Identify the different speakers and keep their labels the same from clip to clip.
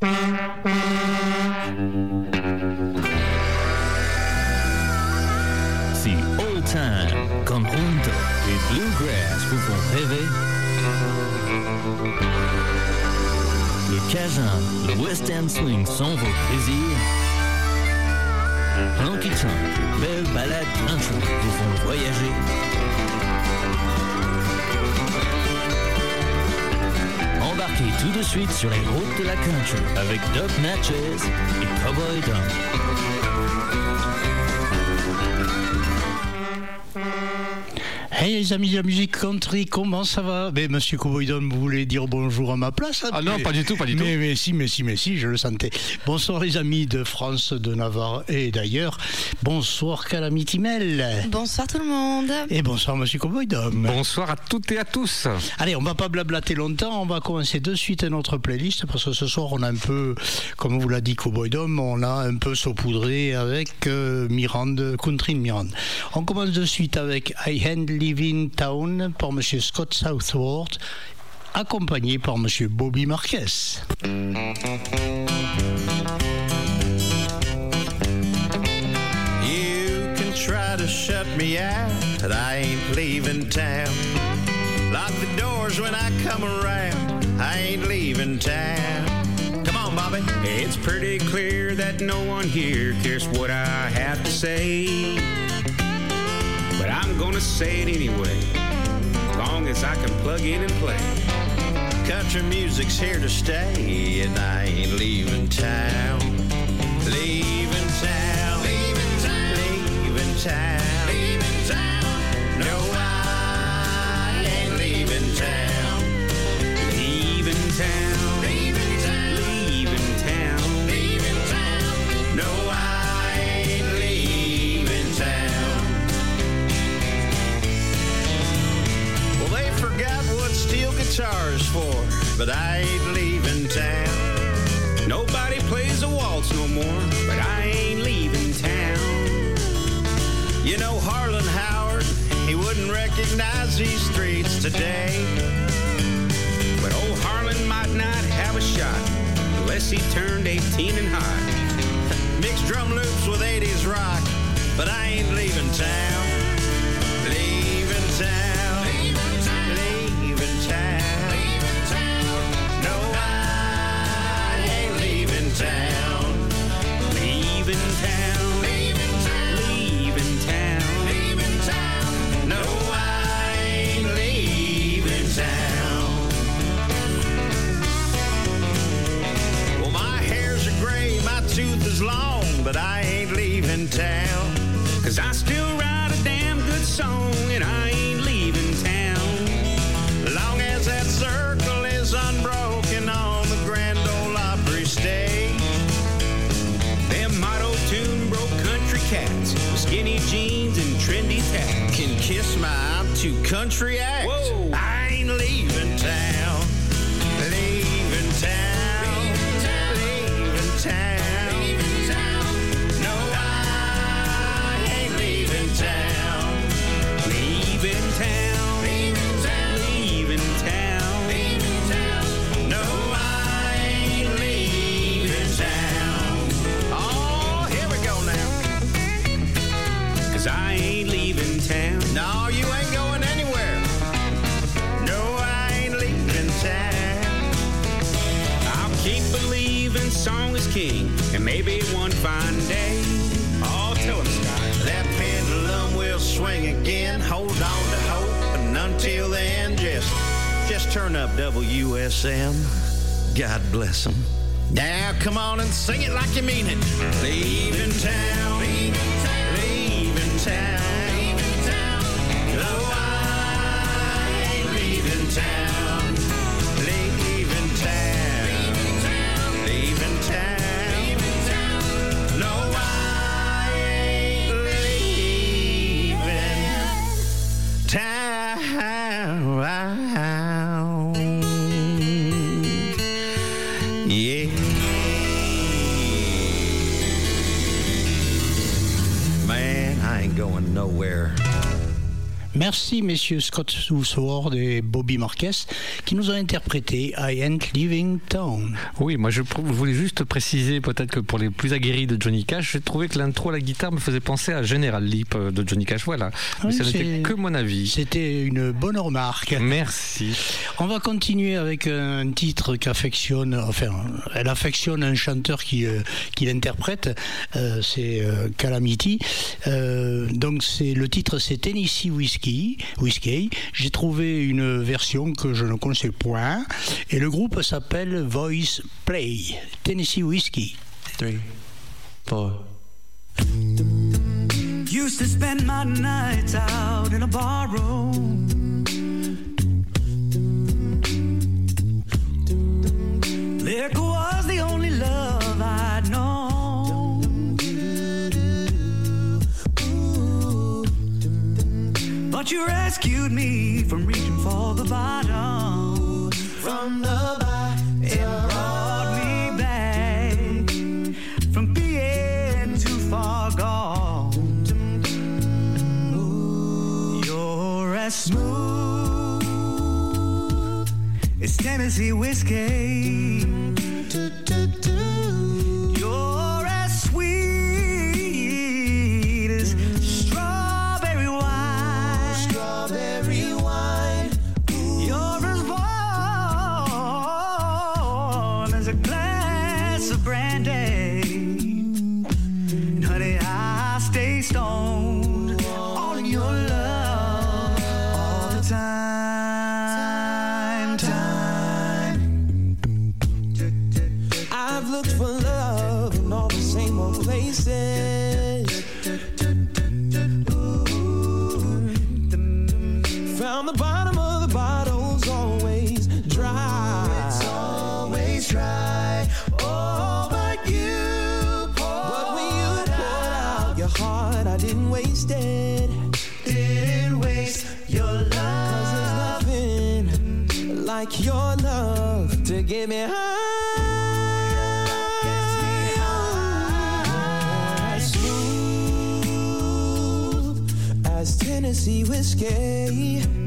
Speaker 1: Si Old Time, Conjunto et Bluegrass vous font rêver, le Cajun, le West End Swing sont vos plaisirs, Honky Tonk, belles balades country vous font voyager. Embarquez tout de suite sur les routes de la country avec Doc Natchez et Cowboy Dom.
Speaker 2: Hey les amis de la musique country, comment ça va? Ben Monsieur Cowboydon, vous voulez dire bonjour à ma place
Speaker 3: Ah non,
Speaker 2: Mais-
Speaker 3: pas du tout, pas du tout.
Speaker 2: mais, mais si, mais si, mais si, je le sentais. Bonsoir les amis de France, de Navarre et d'ailleurs. Bonsoir Calamity Mel.
Speaker 4: Bonsoir tout le monde.
Speaker 2: Et bonsoir Monsieur Cowboydon.
Speaker 3: Bonsoir à toutes et à tous.
Speaker 2: Allez, on va pas blablater longtemps, on va commencer de suite notre playlist parce que ce soir on a un peu, comme vous l'a dit Cowboy Dom, on a un peu saupoudré avec euh, Mirande, Country de Mirande. On commence de suite avec I Hand Living Town par Monsieur Scott Southworth, accompagné par Monsieur Bobby Marquez.
Speaker 5: You can try to shut me out, but I ain't leaving town. Lock the doors when I come around. I ain't leaving town. Bobby.
Speaker 6: It's pretty clear that no one here cares what I have to say. But I'm gonna say it anyway, long as I can plug in and play.
Speaker 5: Country music's here to stay, and I ain't leaving town. Leaving town. Leaving town. Leaving town. Guitar's for, but I ain't leaving town.
Speaker 6: Nobody plays a waltz no more, but I ain't leaving town.
Speaker 5: You know Harlan Howard, he wouldn't recognize these streets today.
Speaker 6: But old Harlan might not have a shot unless he turned 18 and high.
Speaker 5: Mixed drum loops with 80s rock, but I ain't leaving town. Long, but I ain't leaving town.
Speaker 6: Cause I still write a damn good song and I ain't leaving town.
Speaker 5: Long as that circle is unbroken on the Grand Ole Opry stage.
Speaker 6: Them motto tune broke country cats with skinny jeans and trendy tats.
Speaker 5: Can kiss my I'm too country act.
Speaker 6: Whoa.
Speaker 5: Turn up WSM. God bless them. Now, come on and sing it like you mean it. Leaving town. Leaving Man,
Speaker 7: Merci messieurs Scott Sword et Bobby Marquez qui nous ont interprété I Ain't Leaving Town.
Speaker 3: Oui, moi je voulais juste préciser peut-être que pour les plus aguerris de Johnny Cash, j'ai trouvé que l'intro à la guitare me faisait penser à General Leap euh, de Johnny Cash. Voilà. Mais ça n'était que mon avis.
Speaker 7: C'était une bonne remarque.
Speaker 3: Merci.
Speaker 7: On va continuer avec un titre qu'affectionne, enfin, elle affectionne un chanteur qui, euh, qui l'interprète, euh, c'est Calamity. donc c'est le titre c'est Tennessee Whiskey Whiskey, J'ai trouvé une version que je ne connaissais point. Et le groupe s'appelle Voice Play. Tennessee Whiskey. Three, four. Used to spend my nights out in a bar room. Liquor was the only love I'd known. But you rescued me from reaching for the bottom. From the bottom. It brought me back from being too far gone. You're as smooth as Tennessee whiskey. Get me high. Smooth as Tennessee whiskey.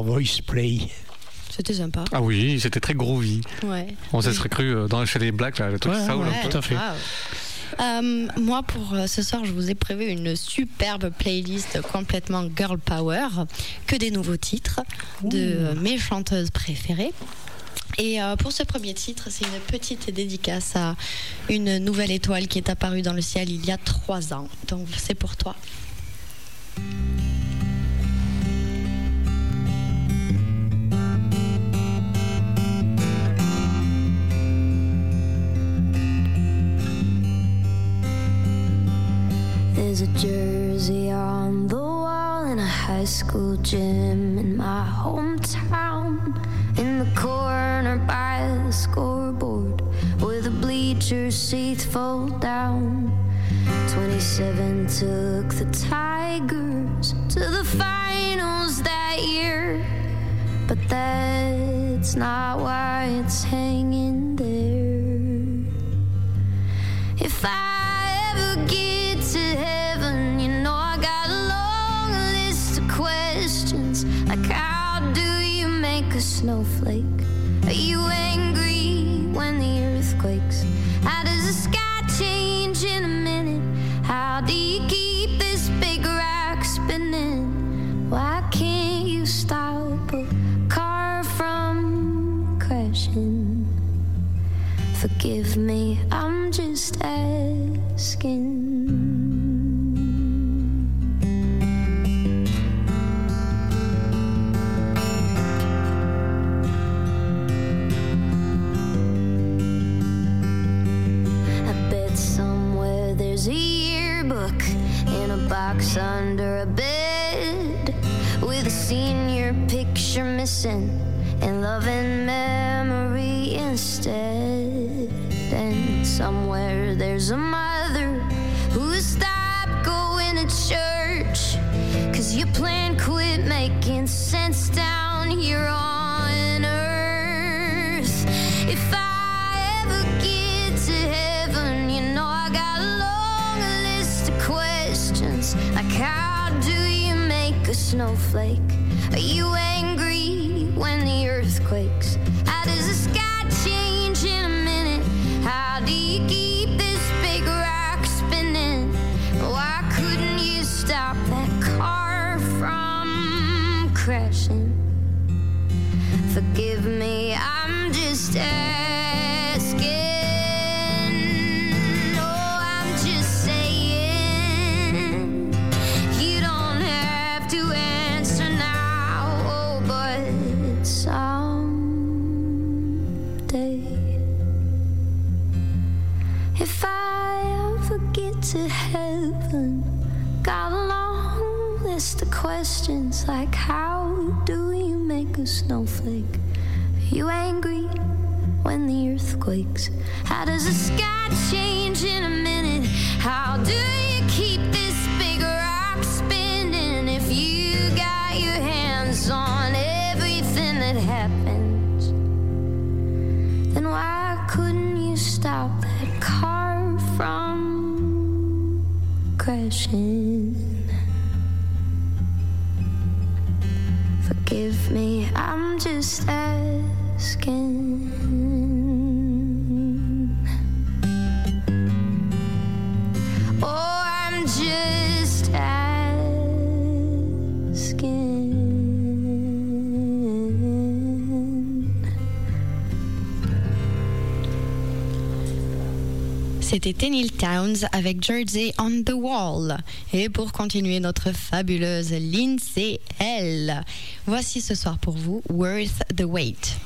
Speaker 7: Par Voice Play.
Speaker 4: C'était sympa.
Speaker 3: Ah oui, c'était très groovy.
Speaker 4: Ouais.
Speaker 3: On se serait cru euh, dans chez les Blacks, là, le truc
Speaker 7: ça,
Speaker 3: ouais,
Speaker 7: tout à fait.
Speaker 4: Euh, moi, pour euh, ce soir, je vous ai prévu une superbe playlist complètement girl power, que des nouveaux titres de mes chanteuses préférées. Et pour ce premier titre, c'est une petite dédicace à une nouvelle étoile qui est apparue dans le ciel il y a trois ans. Donc c'est pour toi.
Speaker 8: A jersey on the wall in a high school gym in my hometown. In the corner by the scoreboard, where the bleacher seats fold down. 27 took the Tigers to the finals that year. But that's not why it's hanging there. If I snowflake? Are you angry when the earth quakes? How does the sky change in a minute? How do you keep this big rock spinning? Why can't you stop a car from crashing? Forgive me, I'm just asking. Box under a bed with a senior picture missing and love and memory instead. And somewhere there's a mother who stopped going to church cause your plan quit making sense down here on snowflake? You a snowflake? Are you angry when the earth quakes? How does the sky change in a minute? How do you keep this big rock spinning if you got your hands on everything that happens? Then why couldn't you stop that car from crashing? I'm just asking.
Speaker 4: C'était Tenil Towns avec Jersey on the Wall. Et pour continuer notre fabuleuse Lindsay L. Voici ce soir pour vous Worth the Wait.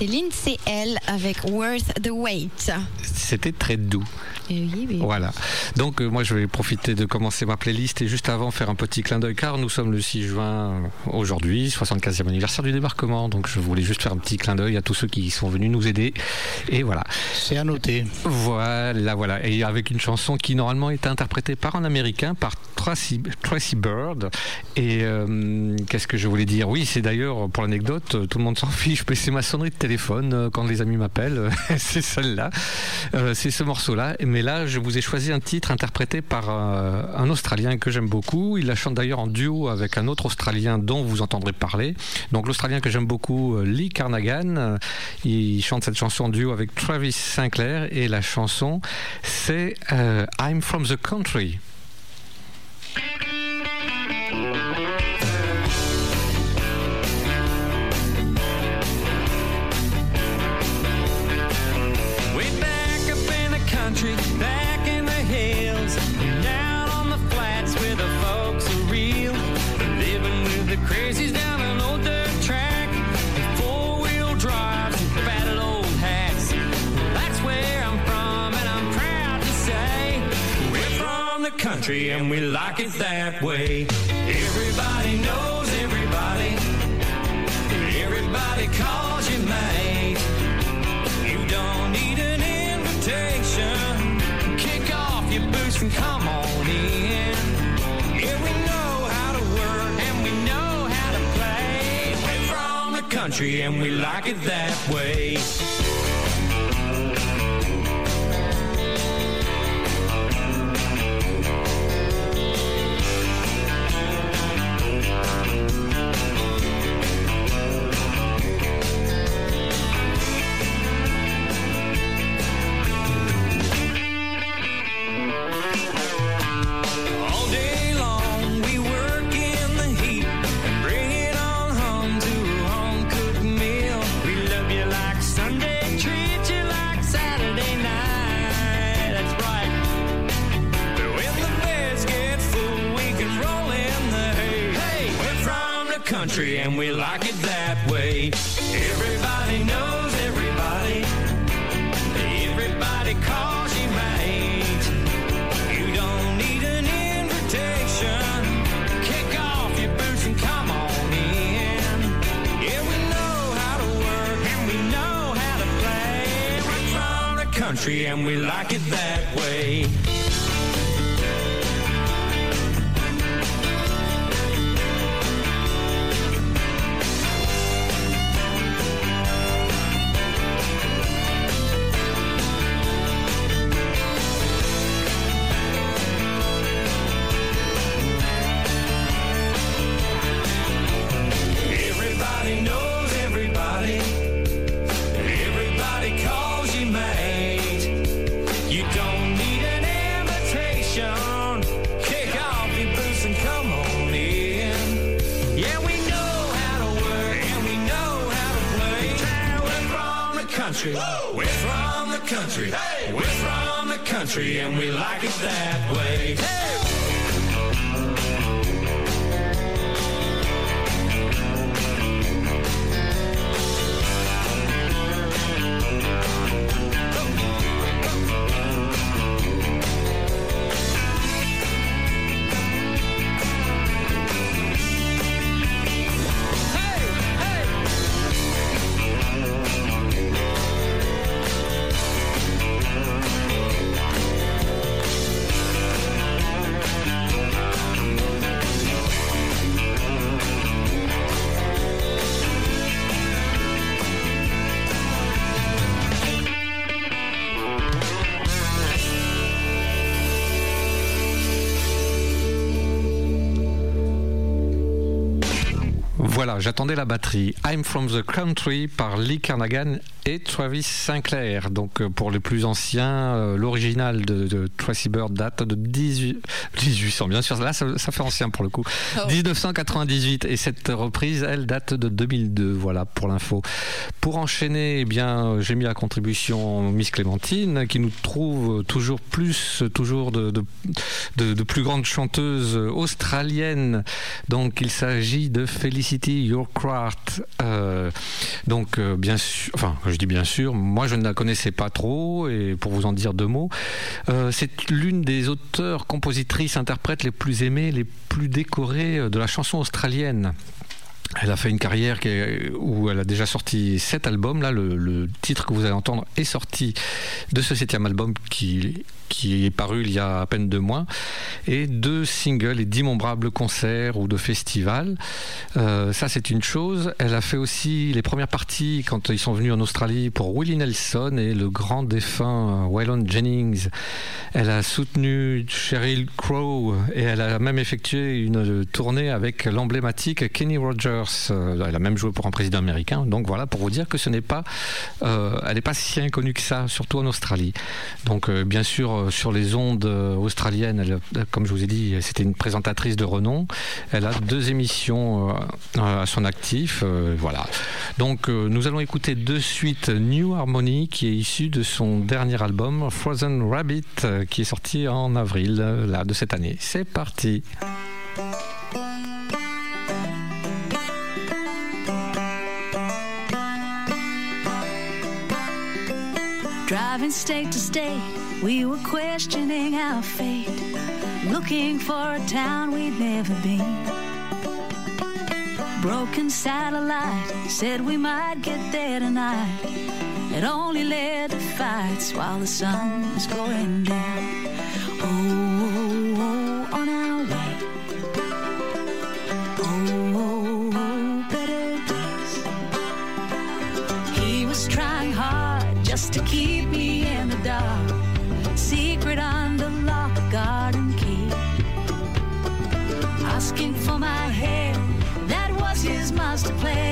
Speaker 4: C'était Lindsay L avec Worth the Wait.
Speaker 6: C'était très doux. Voilà. Donc euh, moi je vais profiter de commencer ma playlist et juste avant faire un petit clin d'œil car nous sommes le 6 juin aujourd'hui, 75e anniversaire du débarquement. Donc je voulais juste faire un petit clin d'œil à tous ceux qui sont venus nous aider. Et voilà.
Speaker 2: C'est à noter.
Speaker 6: Voilà, voilà. Et avec une chanson qui normalement est interprétée par un américain, par Tracy, Bird. Et euh, qu'est-ce que je voulais dire? Oui, c'est d'ailleurs, pour l'anecdote, tout le monde s'en fiche, mais c'est ma sonnerie de téléphone quand les amis m'appellent. c'est celle-là. c'est ce morceau-là. Mais là, je vous ai choisi un titre interprété par euh, un Australien que j'aime beaucoup. Il la chante d'ailleurs en duo avec un autre Australien dont vous entendrez parler. Donc l'Australien que j'aime beaucoup, euh, Lee Carnagan, euh, il chante cette chanson en duo avec Travis Sinclair et la chanson c'est I'm from the country. Thank you. Country and we like it that way. Everybody knows everybody. Everybody calls you mate. You don't need an invitation. Kick off your boots and come on in. Yeah, we know how to work and we know how to play. We're from the country and we like it that way.
Speaker 3: Voilà, j'attendais la batterie. I'm from the Country par Lee Carnagan et Travis Sinclair. Donc euh, pour les plus anciens, euh, l'original de, Tracy Bird date de 18... 1800, bien sûr. Là, ça, fait ancien pour le coup. 1998 et cette reprise, elle date de 2002. Voilà pour l'info. Pour enchaîner, eh bien, j'ai mis à contribution Miss Clémentine qui nous trouve toujours plus, toujours de, plus grandes chanteuses australiennes. Donc il s'agit de Félicité City Your Craft. Euh, donc, euh, bien sûr, enfin, je dis bien sûr, moi je ne la connaissais pas trop, et pour vous en dire deux mots, euh, c'est l'une des auteurs, compositrices, interprètes les plus aimées, les plus décorées de la chanson australienne. Elle a fait une carrière où elle a déjà sorti sept albums. Là, le, titre que vous allez entendre est sorti de ce septième album qui qui est paru il y a à peine deux mois, et deux singles et d'innombrables concerts ou de festivals. Euh, ça, c'est une chose. Elle a fait aussi les premières parties quand ils sont venus en Australie pour Willie Nelson et le grand défunt Waylon Jennings. Elle a soutenu Sheryl Crow et elle a même effectué une tournée avec l'emblématique Kenny Rogers. Euh, elle a même joué pour un président américain. Donc voilà, pour vous dire que ce n'est pas, euh, elle n'est pas si inconnue que ça, surtout en Australie. Donc bien sûr, euh, sur les ondes euh, australiennes. comme je vous ai dit, c'était une présentatrice de renom. Elle a deux émissions euh, à son actif. voilà. Donc, nous allons écouter de suite New Harmony, qui est issu de son dernier album Frozen Rabbit, qui est sorti en avril là, de cette année. C'est parti.
Speaker 9: Driving state to state, we were questioning our fate, looking for a town we'd never been. Broken satellite said we might get there tonight. It only led to fights while the sun was going down. Oh, oh, oh on our way. Just to keep me in the dark. secret under lock, garden key. Asking for my hand, that was his master plan.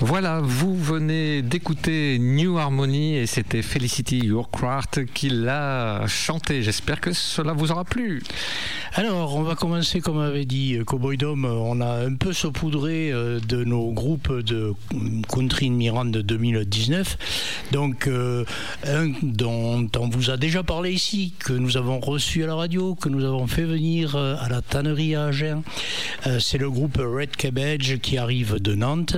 Speaker 3: Voilà, vous venez d'écouter New Harmony et c'était Felicity Yourcraft qui l'a chanté. J'espère que cela vous aura plu.
Speaker 2: Alors, on va commencer, comme avait dit Cowboy Dome, on a un peu saupoudré euh, de nos groupes de Country Miranda 2019. Donc, euh, un dont on vous a déjà parlé ici, que nous avons reçu à la radio, que nous avons fait venir euh, à la tannerie à Agen. C'est le groupe Red Cabbage qui arrive de Nantes.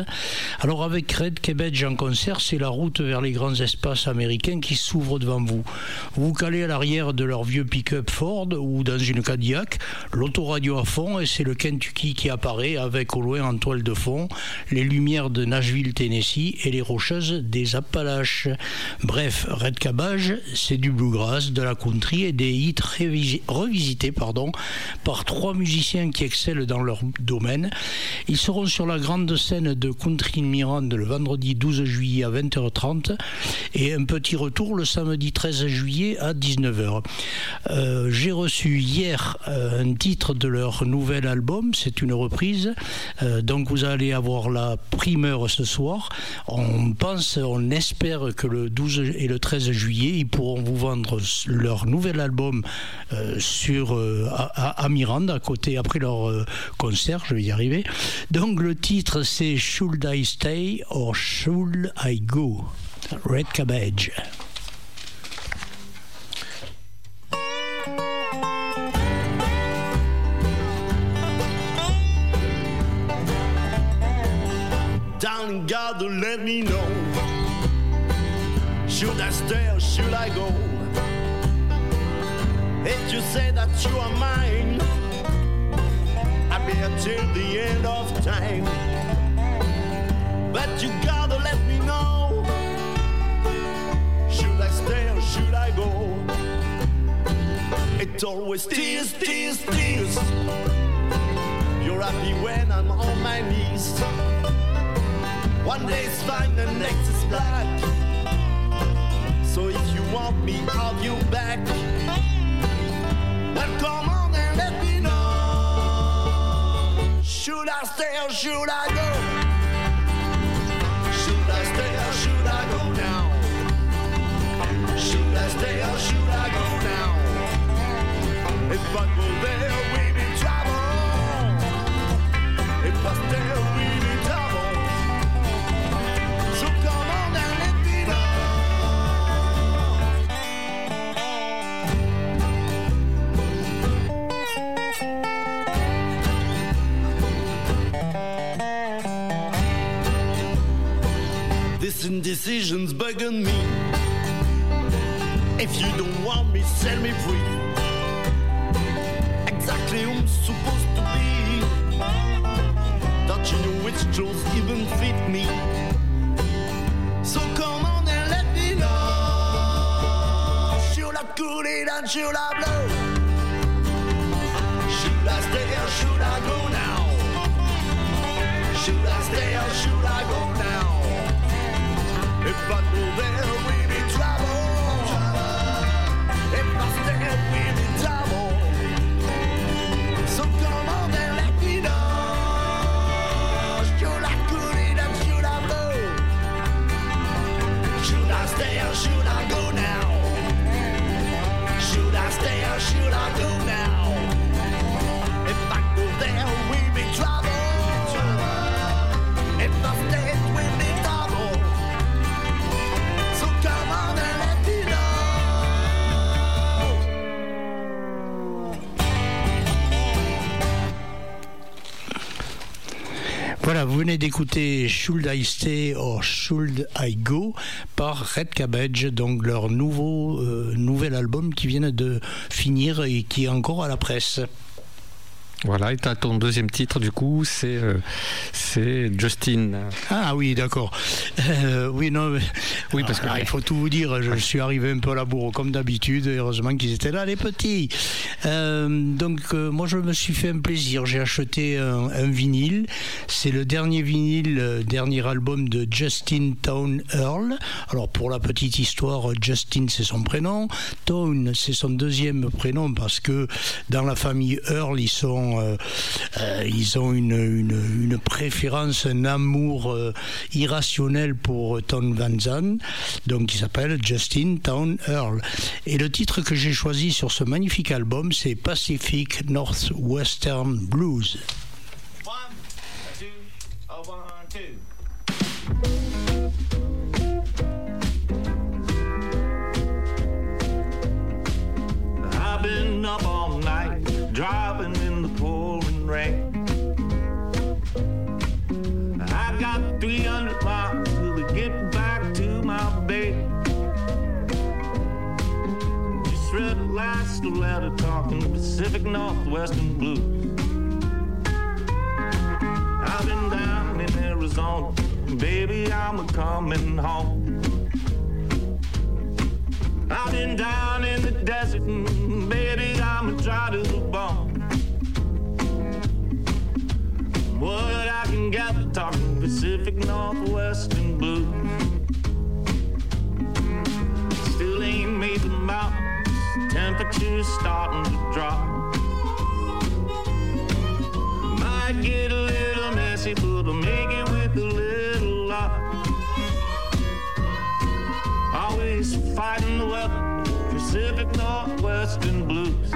Speaker 2: Avec Red Cabbage en concert, c'est la route vers les grands espaces américains qui s'ouvre devant vous. Vous calez à l'arrière de leur vieux pick-up Ford ou dans une Cadillac l'autoradio à fond et c'est le Kentucky qui apparaît avec au loin en toile de fond les lumières de Nashville, Tennessee et les rocheuses des Appalaches. Bref, Red Cabbage, c'est du bluegrass, de la country et des hits revisités pardon, par trois musiciens qui excellent dans leur domaine. Ils seront sur la grande scène de Country Mirande le vendredi 12 juillet à 20h30 et un petit retour le samedi 13 juillet à 19h. Euh, j'ai reçu hier euh, un titre de leur nouvel album. C'est une reprise. Euh, donc vous allez avoir la primeur ce soir. On pense, on espère que le 12 et le 13 juillet, ils pourront vous vendre leur nouvel album sur à, à, Miranda, à côté, après leur concert. Je vais y arriver. Donc le titre c'est Should I Stay or Should I Go? Red Cabbage.
Speaker 10: Darling God, let me know. Should I stay or should I go? If you say that you are mine, I'll be here till the end of time. But you gotta let me know. Should I stay or should I go? It always tears, tears, tears. You're happy when I'm on my knees. One day's fine, the next is black. So if you want me, I'll be back. Well, come on and let me know. Should I stay or should I go? Should I stay or should I go now? Should I stay or should I go now? If I go there, indecision's bugging me. If you don't want me, set me free. Exactly who I'm supposed to be. Don't you know which clothes even fit me? So come on and let me know. Should I cool it and should I blow? If I go there,
Speaker 2: d'écouter Should I Stay or Should I Go par Red Cabbage, donc leur nouveau euh, nouvel album qui vient de finir et qui est encore à la presse.
Speaker 3: Voilà, et ton deuxième titre du coup, c'est euh, c'est Justin.
Speaker 2: Ah oui, d'accord. Euh, oui, non, mais
Speaker 3: Oui, parce que
Speaker 2: Ah, il faut tout vous dire, je suis arrivé un peu à la bourre comme d'habitude, heureusement qu'ils étaient là, les petits. Euh, donc, moi, je me suis fait un plaisir. J'ai acheté un, un vinyle. C'est le dernier vinyle, dernier album de Justin Town Earl. Alors, pour la petite histoire, Justin, c'est son prénom. Town, c'est son deuxième prénom parce que dans la famille Earl, ils sont, euh, euh, ils ont une, une, une préférence, un amour euh, irrationnel pour Town Van Zandt. Donc, il s'appelle Justin Town Earl. Et le titre que j'ai choisi sur ce magnifique album, c'est Pacific Northwestern Blues.
Speaker 11: One, two, oh, one, two. Driving in rain. I got 300 miles to get back to my bed. Just read the last letter talking Pacific Northwestern Blues. I've been down in Arizona, baby, I'm a coming home. I've been down in the desert, baby, I'm a dry to the bone. What I can gather, talking Pacific Northwestern blues. Still ain't made the mountains, temperature's starting to drop. Might get a little messy, but I'll make it with a little luck. Always fighting the weather, Pacific Northwestern blues.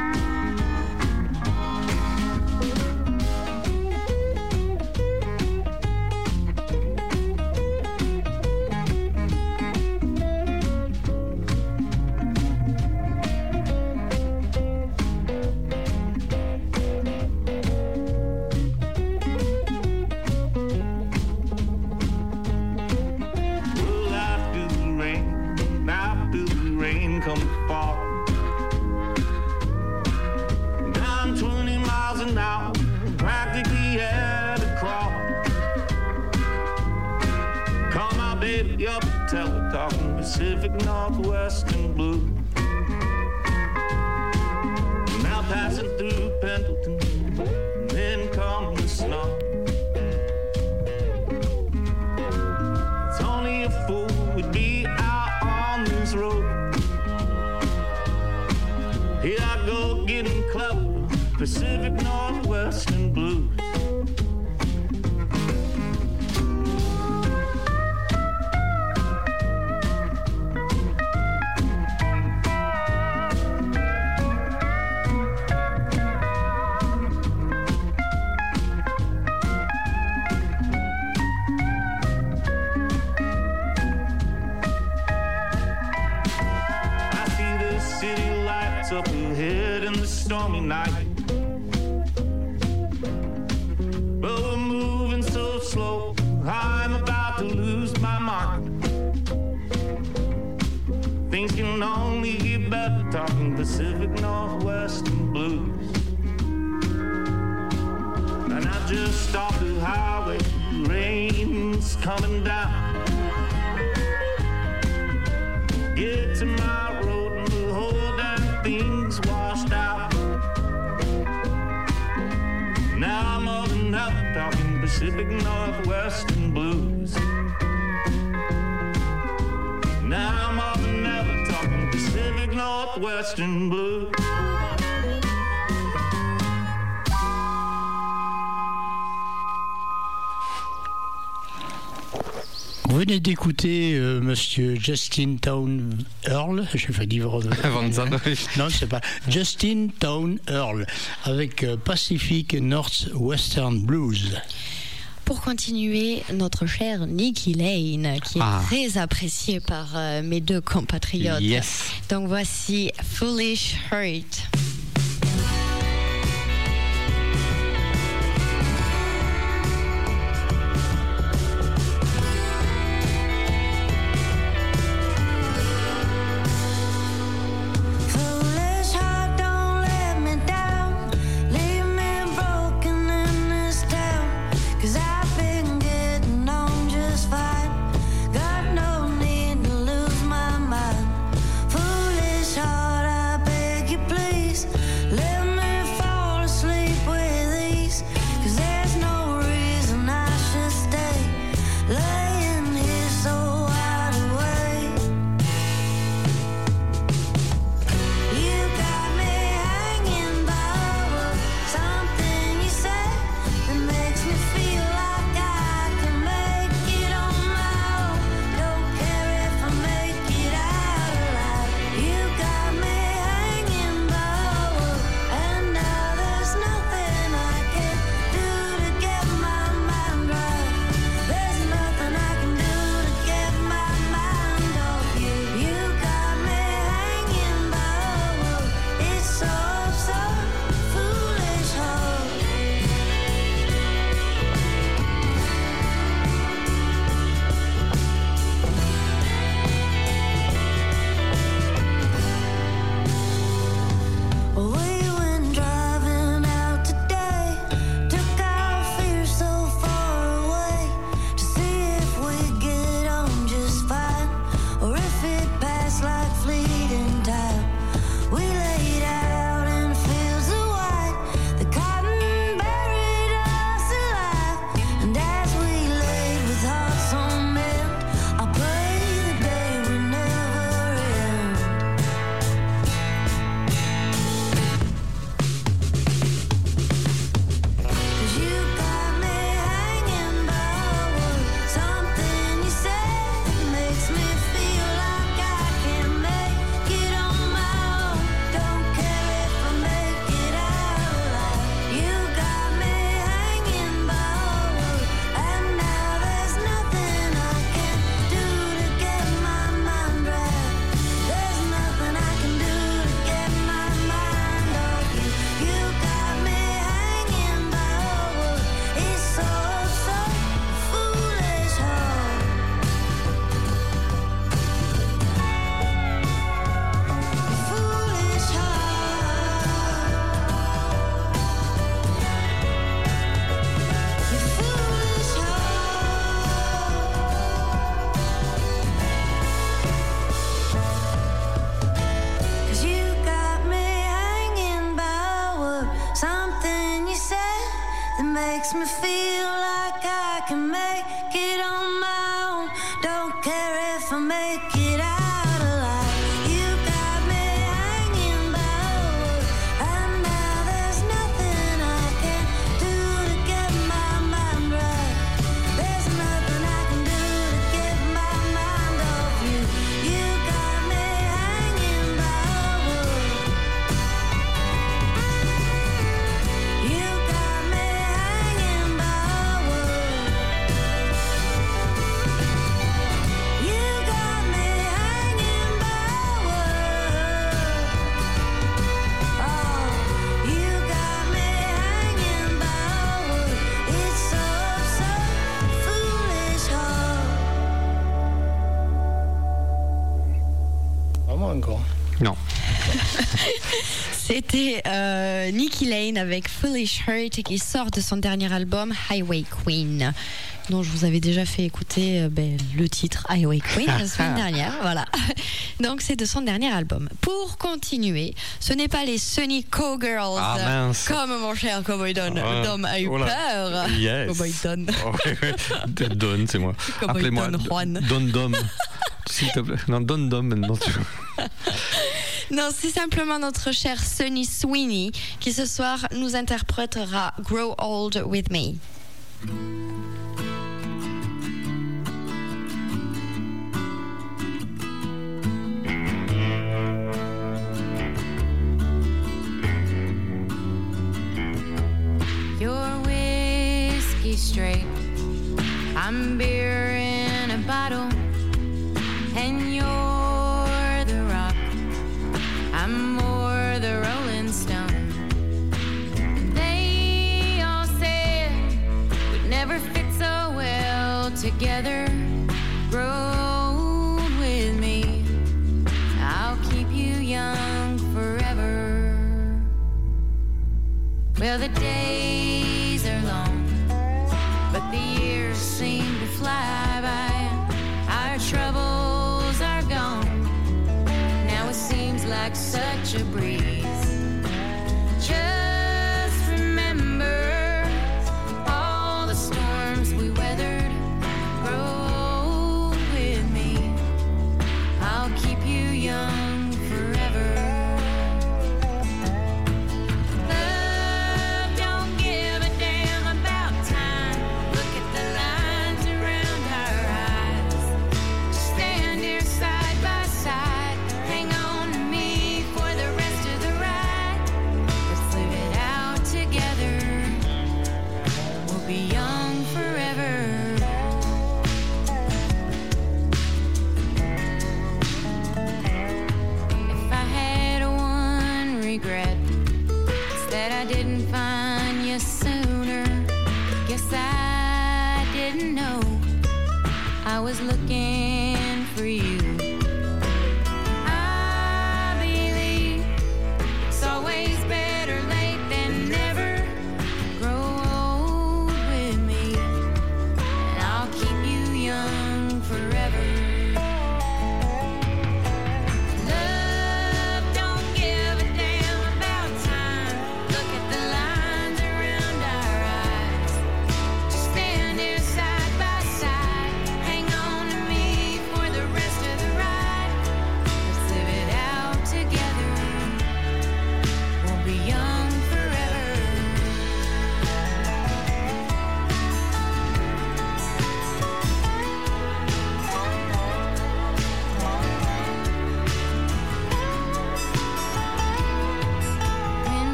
Speaker 11: Pacific Northwestern Blue. Now passing through Pendleton, then come the snow. It's only a fool would be out on this road. Here I go getting clever, Pacific Northwestern blues. I
Speaker 2: D'écouter euh, Monsieur Justin Town Earl, j'ai fait dire
Speaker 3: oui.
Speaker 2: Non, c'est pas Justin Town Earl avec euh, Pacific Northwestern Blues.
Speaker 4: Pour continuer, notre cher Nicky Lane, qui est
Speaker 3: Ah.
Speaker 4: très apprécié par euh, mes deux compatriotes.
Speaker 3: Yes.
Speaker 4: Donc voici Foolish Hurt. Nicky Lane avec Foolish Hurt qui sort de son dernier album Highway Queen dont je vous avais déjà fait écouter euh, ben, le titre Highway Queen la semaine dernière. Voilà. Donc c'est de son dernier album. Pour continuer, ce n'est pas les Sunny Co-Girls
Speaker 3: ah,
Speaker 4: comme mon cher Cowboy Don.
Speaker 3: Ah,
Speaker 4: Dom a eu peur.
Speaker 3: Yes.
Speaker 4: Cowboy Don.
Speaker 3: Oh, oui, oui. Don, c'est moi.
Speaker 4: Cowboy Don Juan.
Speaker 3: Don Dom. S'il te plaît. Non, Don Dom maintenant.
Speaker 4: Non, c'est simplement notre chère Sunny Sweeney qui ce soir nous interprétera Grow Old With Me.
Speaker 12: Your whiskey straight. I'm beer a bottle. Well, the
Speaker 13: day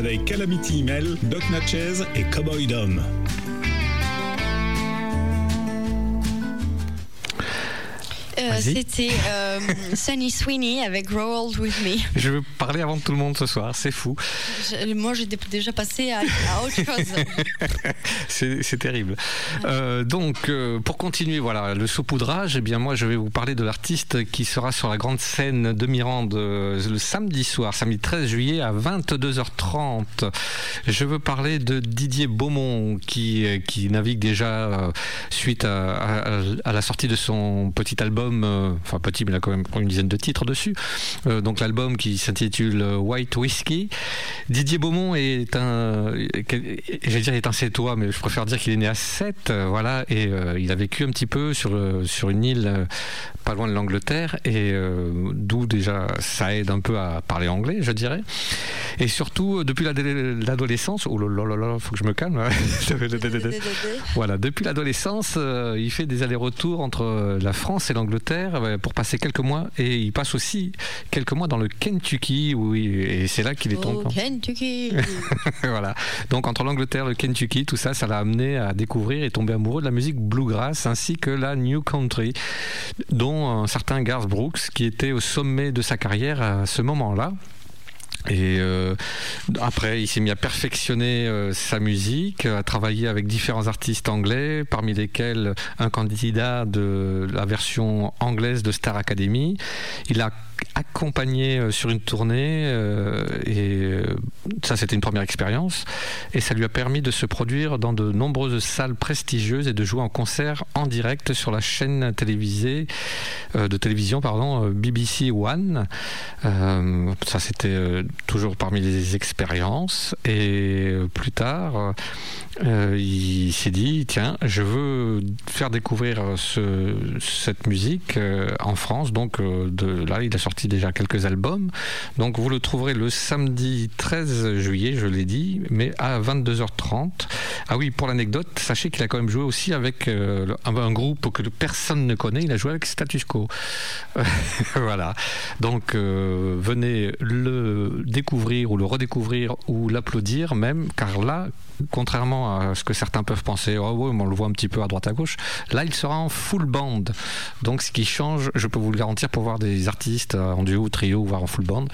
Speaker 13: avec Calamity Mel, Doc Natchez et Cowboy Dom.
Speaker 4: Euh, c'était euh, Sunny Sweeney avec old With Me
Speaker 3: parler avant tout le monde ce soir, c'est fou.
Speaker 4: Je- moi, j'ai dé- déjà passé à, à autre chose.
Speaker 3: C'est terrible. Euh, donc, euh, pour continuer, voilà, le saupoudrage, eh bien, moi, je vais vous parler de l'artiste qui sera sur la grande scène de Mirande euh, le samedi soir, samedi 13 juillet à 22h30. Je veux parler de Didier Beaumont qui, euh, qui navigue déjà euh, suite à, à- à la sortie de son petit album, euh, enfin petit, mais il a quand même une dizaine de titres dessus. Euh, donc, l'album qui s'intitule euh, White Whiskey. Didier Beaumont est un, je vais dire est un sétois, mais je préfère dire qu'il est né à Sète, euh, voilà, et euh, il a vécu un petit peu sur sur une île pas loin de l'Angleterre, et d'où déjà ça aide un peu à parler anglais, je dirais. Et surtout depuis l'adolescence, oh là là là faut que je me calme. Voilà, depuis l'adolescence, il fait des allers-retours entre la France et l'Angleterre pour passer quelques mois, et il passe aussi quelques mois dans le Kentucky, où il- et c'est là qu'il est tombé.
Speaker 4: Oh, Kentucky.
Speaker 3: voilà. Donc entre l'Angleterre, le Kentucky, tout ça, ça l'a amené à découvrir et tomber amoureux de la musique bluegrass ainsi que la new country, dont un certain Garth Brooks qui était au sommet de sa carrière à ce moment-là. Et euh, après, il s'est mis à perfectionner euh, sa musique, à travailler avec différents artistes anglais, parmi lesquels un candidat de la version anglaise de Star Academy. Il a accompagné euh, sur une tournée euh, et euh, ça c'était une première expérience. Et ça lui a permis de se produire dans de nombreuses salles prestigieuses et de jouer en concert en direct sur la chaîne télévisée de télévision pardon BBC One. Ça c'était toujours parmi les expériences. Et plus tard euh, euh, il s'est dit tiens je veux faire découvrir ce- cette musique euh, en France. Donc euh, là il a sorti déjà quelques albums. Donc vous le trouverez le samedi 13 juillet je l'ai dit mais à 22h30 ah oui pour l'anecdote sachez qu'il a quand même joué aussi avec euh, un, groupe que personne ne connaît. Il a joué avec Status Quo. Voilà. Donc euh, venez le découvrir ou le redécouvrir ou l'applaudir même car là contrairement à ce que certains peuvent penser oh ouais, mais on le voit un petit peu à droite à gauche là il sera en full band donc ce qui change je peux vous le garantir pour voir des artistes euh, en duo trio voire en full band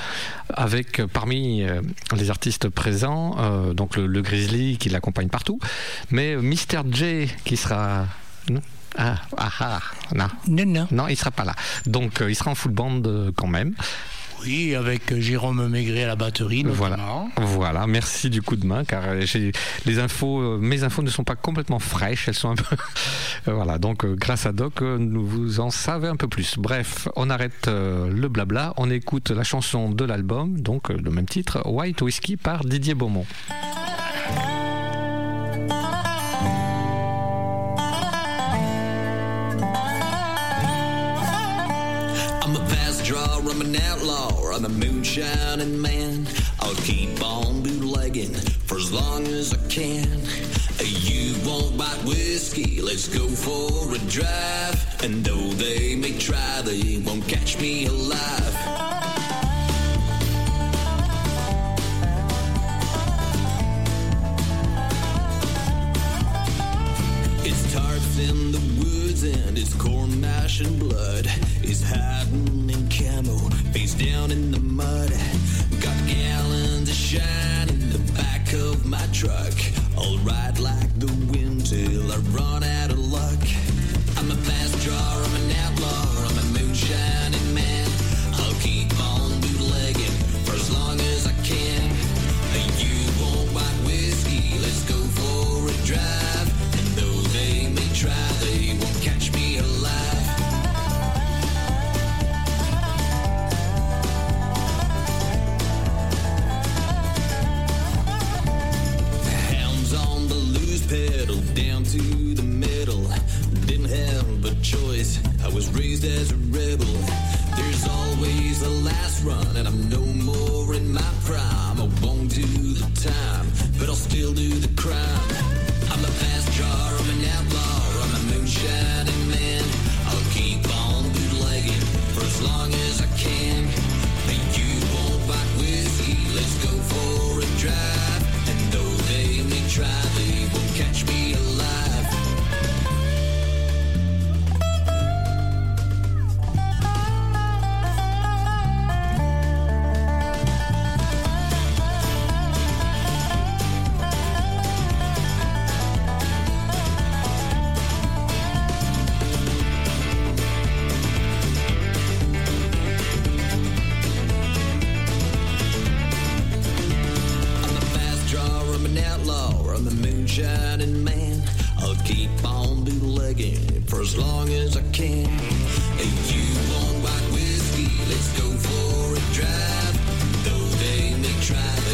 Speaker 3: avec euh, parmi euh, les artistes présents euh, donc le, le Grizzly qui l'accompagne partout mais Mr J qui sera non? Ah, ah, ah, non.
Speaker 2: Non,
Speaker 3: non. il sera pas là. Donc, euh, il sera en full band euh, quand même.
Speaker 2: Avec euh, Jérôme Maigret à la batterie.
Speaker 3: Voilà. Voilà, merci du coup de main car euh, les infos, euh, mes infos ne sont pas complètement fraîches, elles sont un peu. Voilà, donc grâce à Doc, nous vous en savez un peu plus. Bref, on arrête le blabla, on écoute la chanson de l'album, donc le même titre, White Whiskey par Didier Beaumont.
Speaker 5: An outlaw, I'm a moonshining man. I'll keep on bootlegging for as long as I can. You won't bite whiskey, let's go for a drive. And though they may try, they won't catch me alive. It's tarps in the woods and it's corn mash and blood. It's hiding in camo, face down in the mud. Got gallons of shine in the back of my truck. I'll ride like the wind till I run out of luck. I'm a fast drawer, I'm an outlaw, I'm a moonshining man. I'll keep on bootlegging for as long as I can. You won't buy whiskey, let's go for a drive. And though they may try, to the middle. Didn't have a choice, I was raised as a rebel. There's always a last run, and I'm no more in my prime. I won't do the time, but I'll still do the crime. I'm a fast car, I'm an outlaw, I'm a moonshining on bootlegging for as long as I can. Hey, you want white whiskey? Let's go for a drive. Though they may try.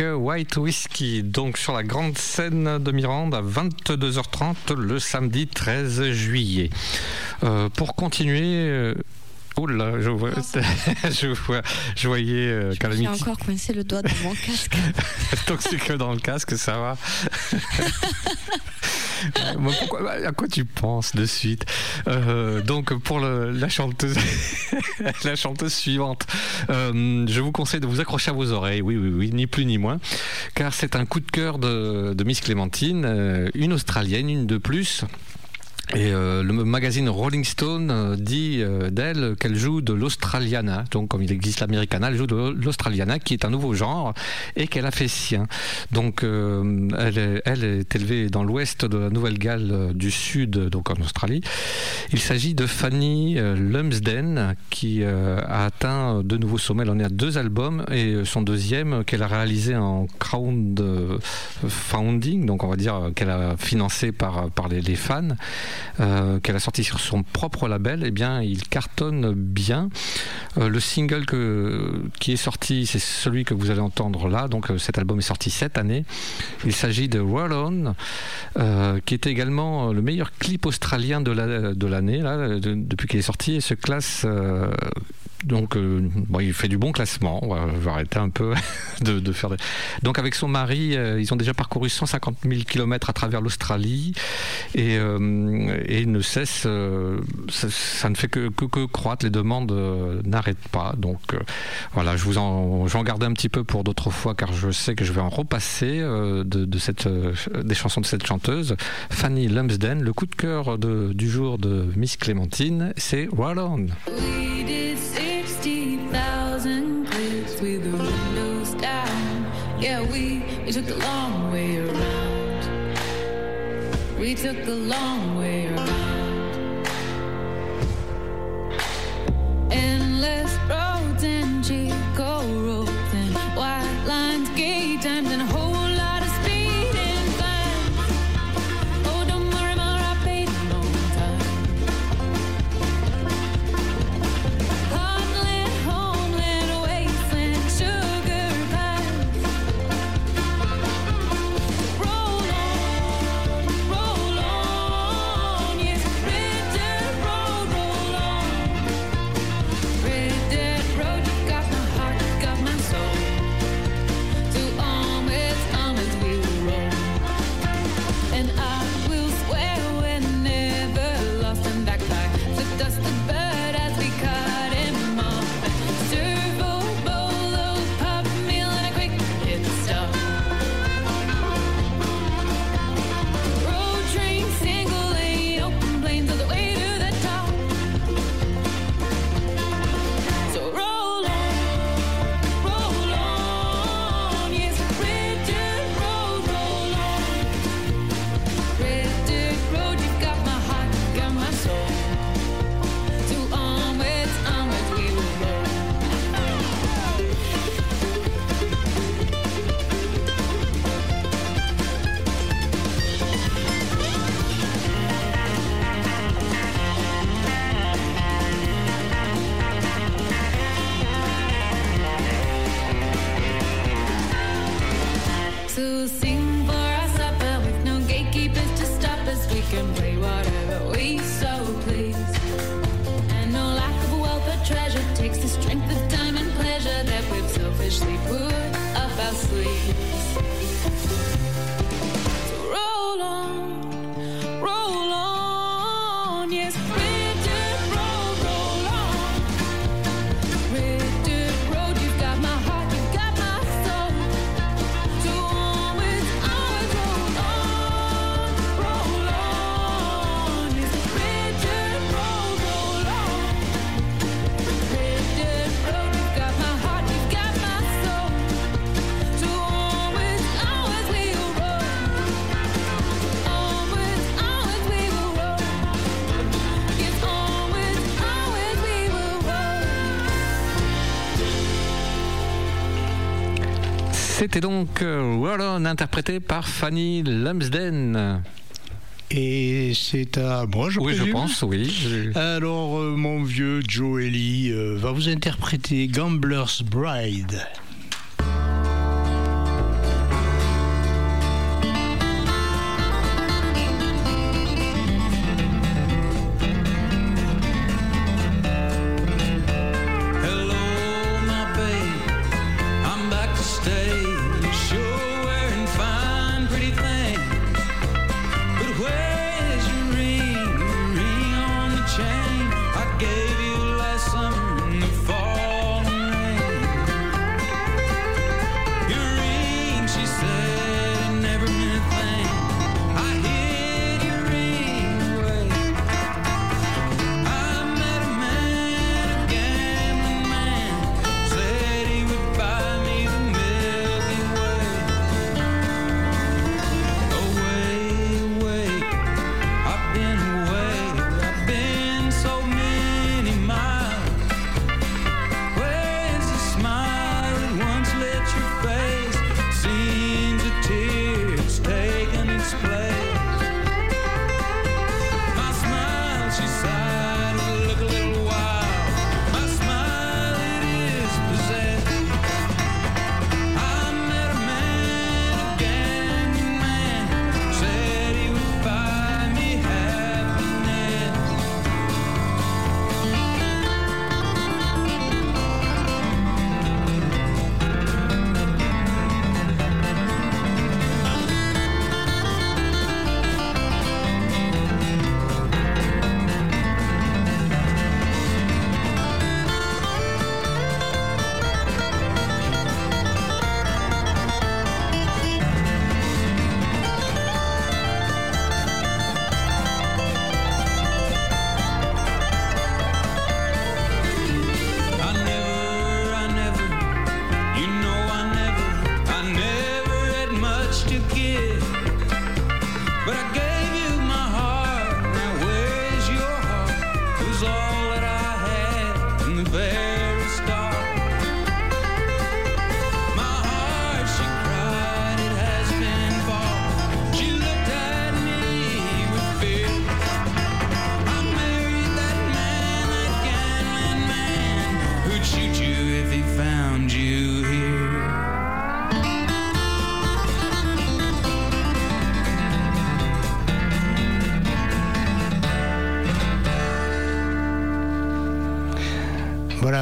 Speaker 5: White Whiskey,
Speaker 3: donc sur la grande scène de Mirande à 22h30 le samedi 13 juillet. Euh, pour continuer. Là, je vois, je vois, je voyais euh,
Speaker 4: J'ai encore coincé le doigt dans mon casque.
Speaker 3: Donc c'est que dans le casque, ça va. Pourquoi- à quoi tu penses de suite? Euh, Donc pour le- la chanteuse, la chanteuse suivante, euh, je vous conseille de vous accrocher à vos oreilles. Oui, oui, oui, ni plus ni moins, car c'est un coup de cœur de, de Miss Clémentine, euh, une Australienne, une de plus. Et euh, le magazine Rolling Stone euh, dit euh, d'elle qu'elle joue de l'Australiana, donc comme il existe l'Americana, elle joue de l'Australiana, qui est un nouveau genre et qu'elle a fait sien. Donc euh, elle, est, elle est élevée dans l'ouest de la Nouvelle-Galles euh, du Sud, donc en Australie. Il s'agit de Fanny Lumsden qui a atteint de nouveaux sommets. Elle en est à deux albums et son deuxième qu'elle a réalisé en crowdfunding, donc on va dire qu'elle a financé par, par les fans, euh, qu'elle a sorti sur son propre label. Eh bien, il cartonne bien. Euh, le single qui est sorti, c'est celui que vous allez entendre là. Donc euh, cet album est sorti cette année. Il s'agit de Roll On, qui était également le meilleur clip australien de la- de l'année, depuis qu'il est sorti, et se classe. Donc, euh, bon, il fait du bon classement. On va, arrêter un peu de, de faire. des- Donc, avec son mari, euh, ils ont déjà parcouru 150 000 km à travers l'Australie et, euh, ne cessent. euh, ça, ne fait que, que, croître. Les demandes n'arrêtent pas. Donc, voilà, je vous en, j'en garde un petit peu pour d'autres fois car je sais que je vais en repasser de, de cette, des chansons de cette chanteuse, Fanny Lumsden. Le coup de cœur de- du jour de Miss Clémentine, c'est Roll On.
Speaker 13: We did 60,000 clicks with the windows down. Yeah, we, we took the long way around. We took the long way around. Endless roads and Chico
Speaker 3: C'était donc euh, Roll On, interprété par Fanny Lumsden.
Speaker 14: Et c'est à moi, je
Speaker 3: Oui, je pense, oui.
Speaker 14: Alors, euh, mon vieux Joe Ellie euh, va vous interpréter Gambler's Bride.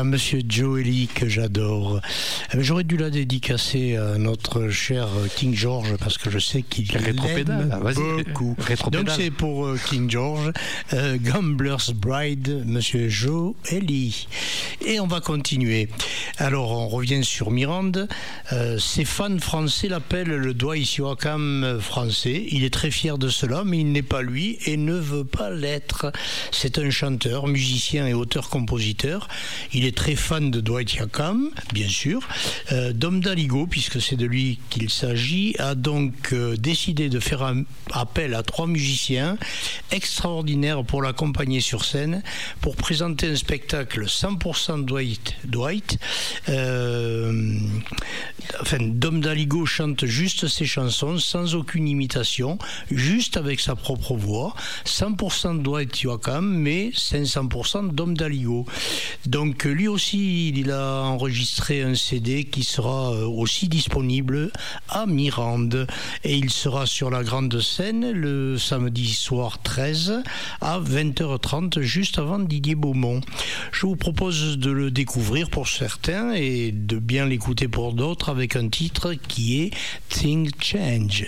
Speaker 14: Monsieur Joe Ellie, que j'adore. Euh, J'aurais dû la dédicacer à notre cher King George, parce que je sais qu'il l'aime
Speaker 3: vas-y.
Speaker 14: beaucoup. Donc c'est pour euh, King George, euh, Gambler's Bride, monsieur Joe Ellie. Et on va continuer. Alors on revient sur Mirande. Euh, ses fans français l'appellent le Dwight Yoakam français. Il est très fier de cela, mais il n'est pas lui et ne veut pas l'être. C'est un chanteur, musicien et auteur-compositeur. Il est très fan de Dwight Yoakam, bien sûr. Euh, Dom Daligo, puisque c'est de lui qu'il s'agit, a donc euh, décidé de faire appel à trois musiciens extraordinaires pour l'accompagner sur scène pour présenter un spectacle 100% Dwight, Dwight euh, Dom Daligo chante juste ses chansons sans aucune imitation, juste avec sa propre voix, 100% Dwight Yoakam, mais 500% Dom Daligo. Donc lui aussi, il a enregistré un CD qui sera euh, aussi disponible à Mirande et il sera sur la grande scène le samedi soir 13 à 20h30 juste avant Didier Beaumont. Je vous propose de le découvrir pour certains et de bien l'écouter pour d'autres avec un titre qui est Things Change.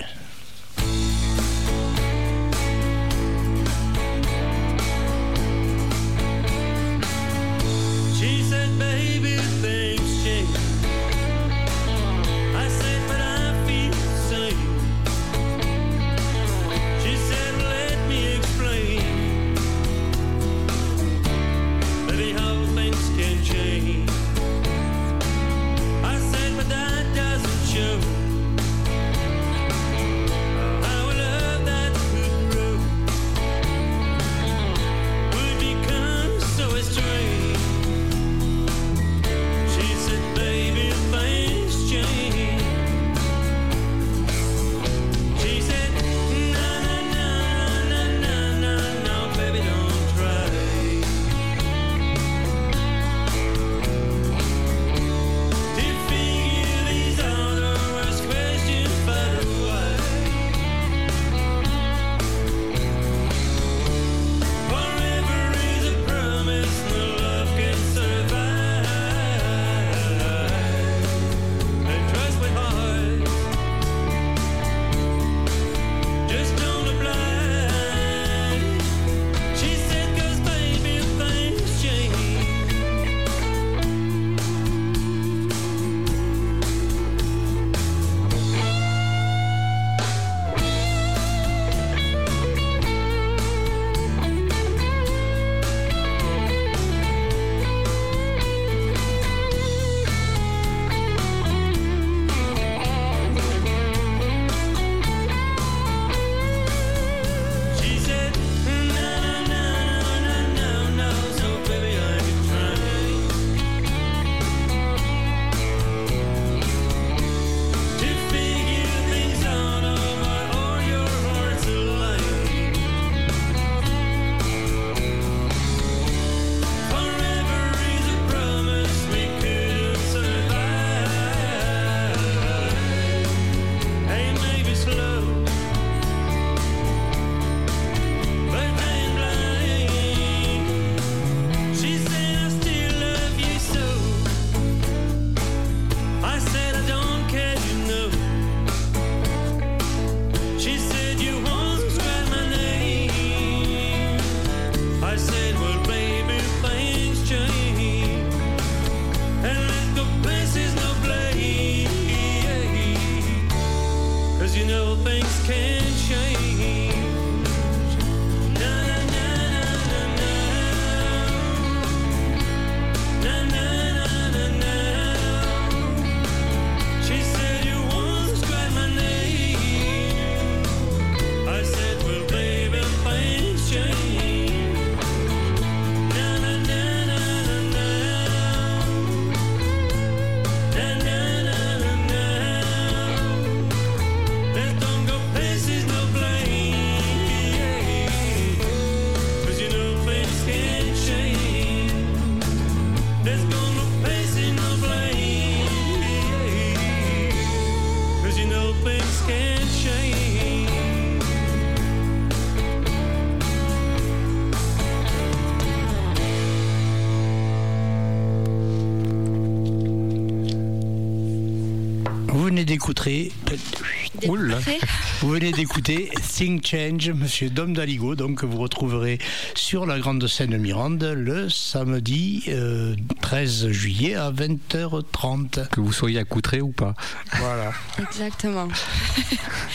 Speaker 14: Vous venez d'écouter Thing Change, Monsieur Dom Daligo, donc que vous retrouverez sur la grande scène Mirande le samedi euh, 13 juillet à 20h30.
Speaker 3: Que vous soyez accoutré ou pas.
Speaker 14: Voilà.
Speaker 4: Exactement.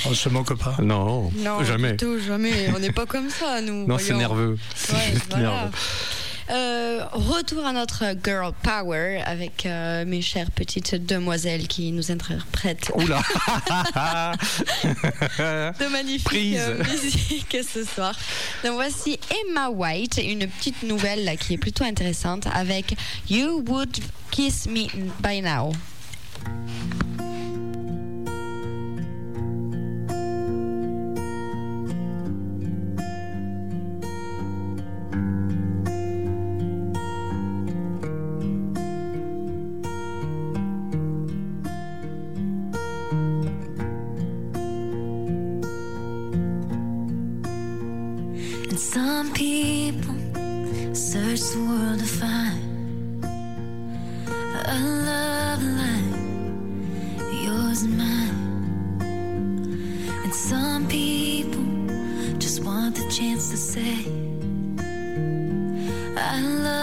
Speaker 14: On se moque pas.
Speaker 3: Non,
Speaker 4: Non,
Speaker 3: jamais.
Speaker 4: tout, jamais. On n'est pas comme ça, nous.
Speaker 3: Non, c'est nerveux. C'est
Speaker 4: Ouais,
Speaker 3: juste
Speaker 4: voilà.
Speaker 3: nerveux.
Speaker 4: Retour à notre girl power avec euh, mes chères petites demoiselles qui nous interprètent
Speaker 3: Oula
Speaker 4: de magnifiques euh, musiques ce soir. Donc voici Emma White, une petite nouvelle là, qui est plutôt intéressante avec You Would Kiss Me By Now.
Speaker 8: Some people just want the chance to say, I love.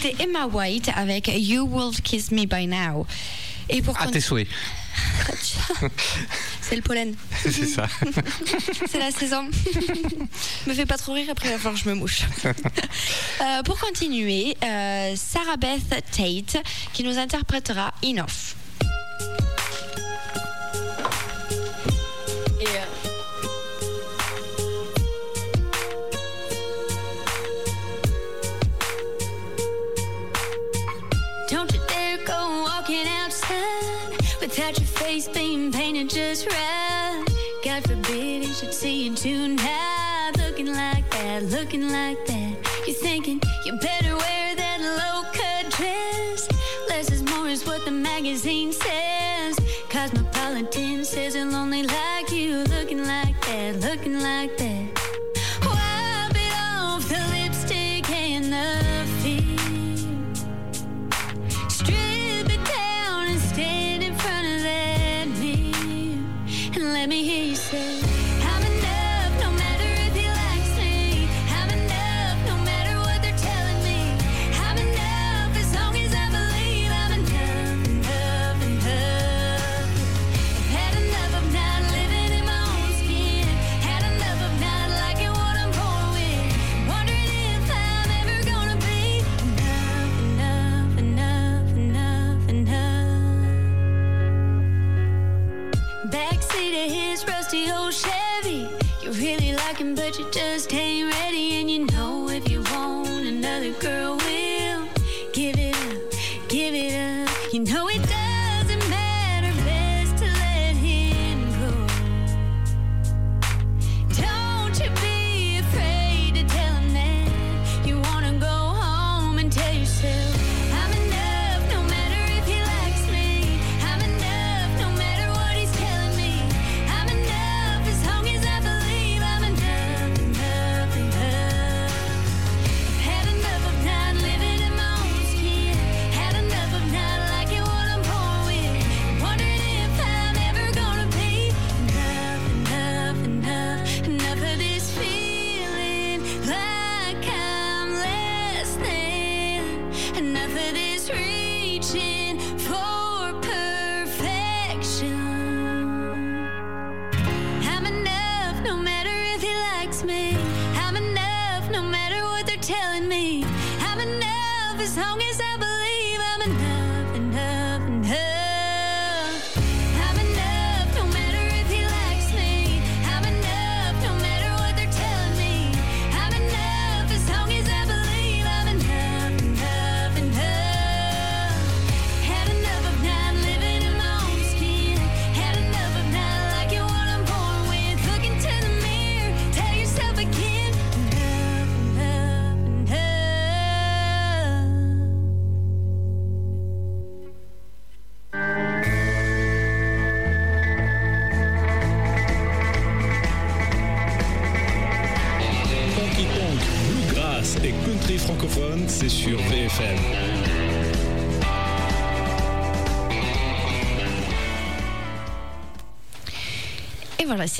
Speaker 4: c'était Emma White avec You Will Kiss Me By Now. Et pour
Speaker 3: à tes souhaits.
Speaker 4: C'est le pollen.
Speaker 3: C'est ça.
Speaker 4: C'est la saison. me fais pas trop rire après, il je me mouche. Euh, pour continuer, euh, Sarah Beth Tate qui nous interprétera Enough.
Speaker 9: face being painted just right. God forbid he should see you tonight. Looking like that, looking like that.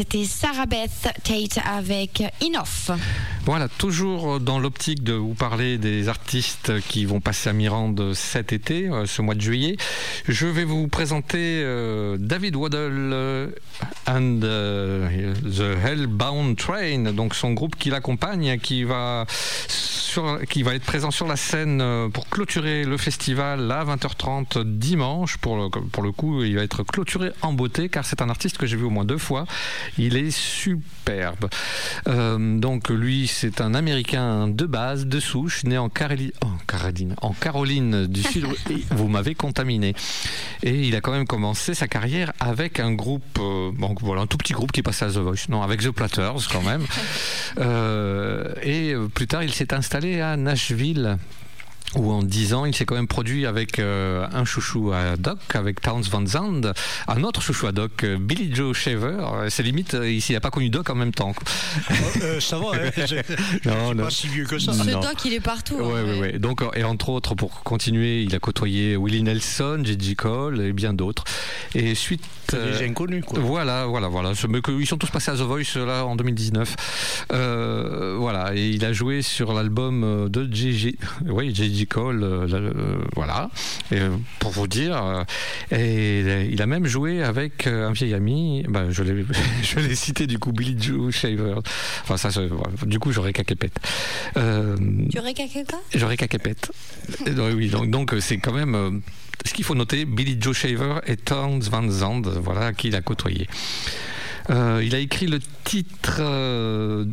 Speaker 4: C'était Sarah Beth Tate avec Enough.
Speaker 3: Voilà, toujours dans l'optique de vous parler des artistes qui vont passer à Mirande cet été, euh, ce mois de juillet, je vais vous présenter euh, David Waddle euh, and the Hellbound Train, donc son groupe qui l'accompagne, qui va sur- qui va être présent sur la scène euh, pour clôturer le festival à 20h30 dimanche. Pour le, pour le coup, il va être clôturé en beauté car c'est un artiste que j'ai vu au moins deux fois. Il est superbe. Euh, donc lui, c'est un Américain de base, de souche, né en, Carélie- Caroline, en Caroline du Sud. Vous m'avez contaminé. Et il a quand même commencé sa carrière avec un groupe, euh, bon, voilà, un tout petit groupe qui passait à The Voice. Non, avec The Platters quand même. Euh, et plus tard, il s'est installé à Nashville où en 10 ans, il s'est quand même produit avec euh, un chouchou à Doc, avec Towns Van Zandt, un autre chouchou à Doc, euh, Billy Joe Shaver. Euh, C'est limite, il n'a pas connu Doc en même temps. quoi.
Speaker 2: Euh, ça va, hein,
Speaker 3: Non,
Speaker 2: pas si vieux que ça.
Speaker 3: Non.
Speaker 4: Ce doc, il est partout. hein,
Speaker 3: Ouais, ouais, ouais. Donc, et entre autres, pour continuer, il a côtoyé Willie Nelson, J.J. Cole et bien d'autres. Et suite. euh,
Speaker 2: Des inconnus, quoi.
Speaker 3: Voilà, voilà, voilà. Ils sont tous passés à The Voice là en 2019. Euh, voilà, et il a joué sur l'album de J.J. Oui, J.J. Cole. euh, euh, voilà. Et, euh, pour vous dire, et il a même joué avec un vieil ami. Ben, je l'ai, cité du coup, Billy Joe Shaver. Enfin, ça, du coup, j'aurais qu'à quépette. Euh,
Speaker 4: Tu aurais caqué quoi?
Speaker 3: J'aurais oui, donc donc, c'est quand même. ce qu'il faut noter, Billy Joe Shaver et Towns Van Zandt, voilà, qui il a côtoyé. Euh, il a écrit le titre euh,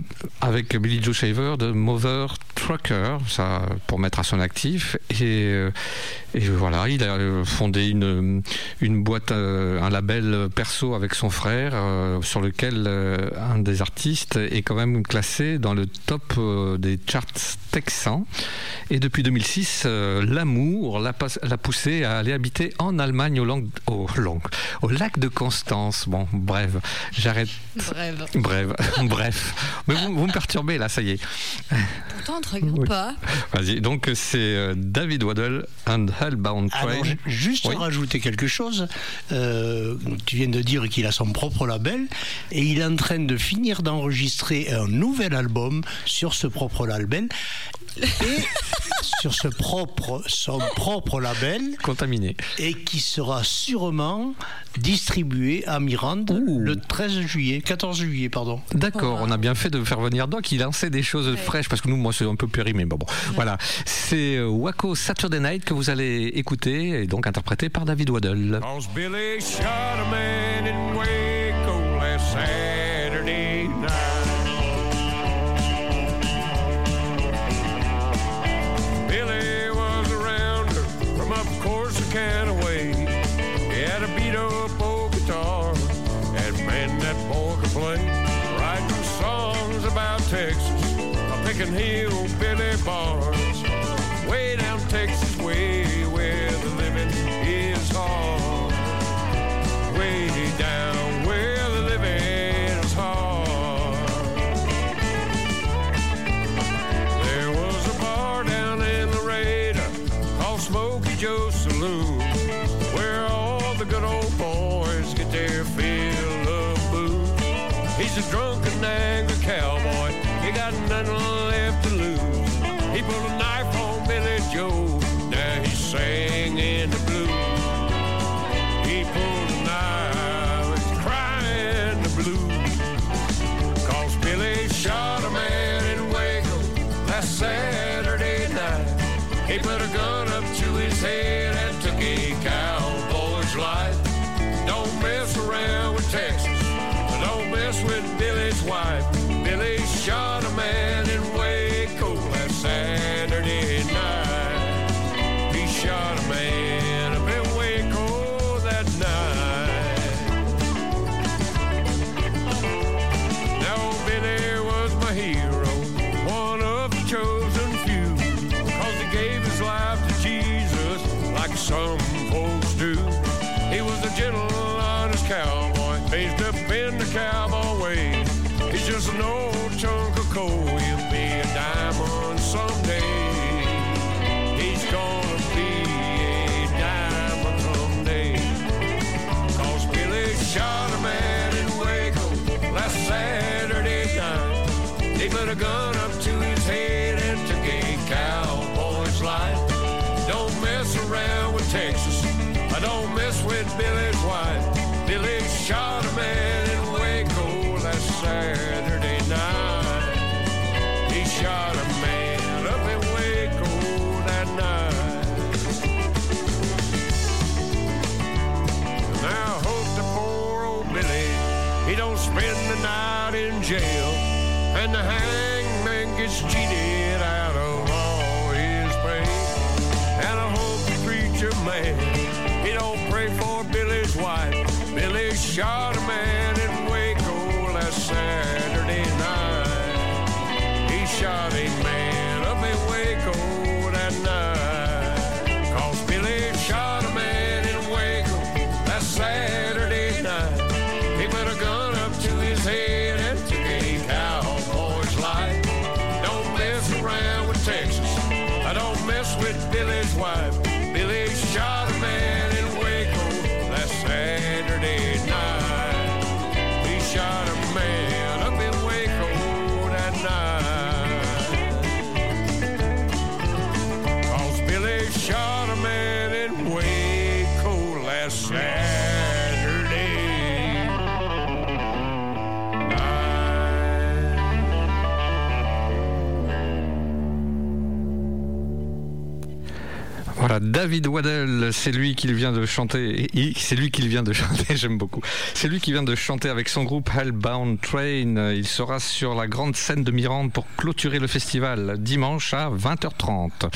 Speaker 3: avec Billy Joe Shaver de Mother Trucker, ça pour mettre à son actif. Et, euh, voilà, il a fondé une, boîte, un label perso avec son frère, sur lequel un des artistes est quand même classé dans le top des charts texans. Et depuis 2006, euh, l'amour l'a poussé à aller habiter en Allemagne au, au lac de Constance. Bon, bref, j'arrête.
Speaker 4: Bref.
Speaker 3: Bref, bref. Mais vous, vous me perturbez là, ça y est.
Speaker 4: Pourtant, on te regarde
Speaker 3: Oui.
Speaker 4: pas.
Speaker 3: Vas-y, donc c'est euh, David Waddle and Hellbound Train.
Speaker 2: Alors, ju- juste
Speaker 3: Oui.
Speaker 2: rajouter quelque chose. Euh, tu viens de dire qu'il a son propre label et il est en train de finir d'enregistrer un nouvel album sur ce propre label et sur ce propre, son propre label
Speaker 3: Contaminé.
Speaker 2: et qui sera sûrement distribué à Mirande le 13 juillet, 14 juillet, pardon.
Speaker 3: D'accord, on a bien fait de faire venir Doc. Il lançait des choses fraîches parce que nous, moi, c'est un peu périmé. Bon, bon. voilà. C'est euh, Waco Saturday Night que vous allez écouter et donc interprété par David Waddle.
Speaker 15: Corsicana way. He had a beat up old guitar, and man, that boy could play. Writing songs about Texas, picking hillbilly bars. Way down Texas boys get their fill of booze. He's a drunken, angry cowboy. He got nothing left to lose. He pulled a knife on Billy Joe. Now he's singing the blues. He pulled a knife, he's crying the blues. Cause Billy shot a man in Waco last Saturday night. He put a gun shot
Speaker 3: David Waddell, c'est lui qui vient de chanter. C'est lui qui vient de chanter, j'aime beaucoup. C'est lui qui vient de chanter avec son groupe Hellbound Train. Il sera sur la grande scène de Mirande pour clôturer le festival dimanche à 20h30.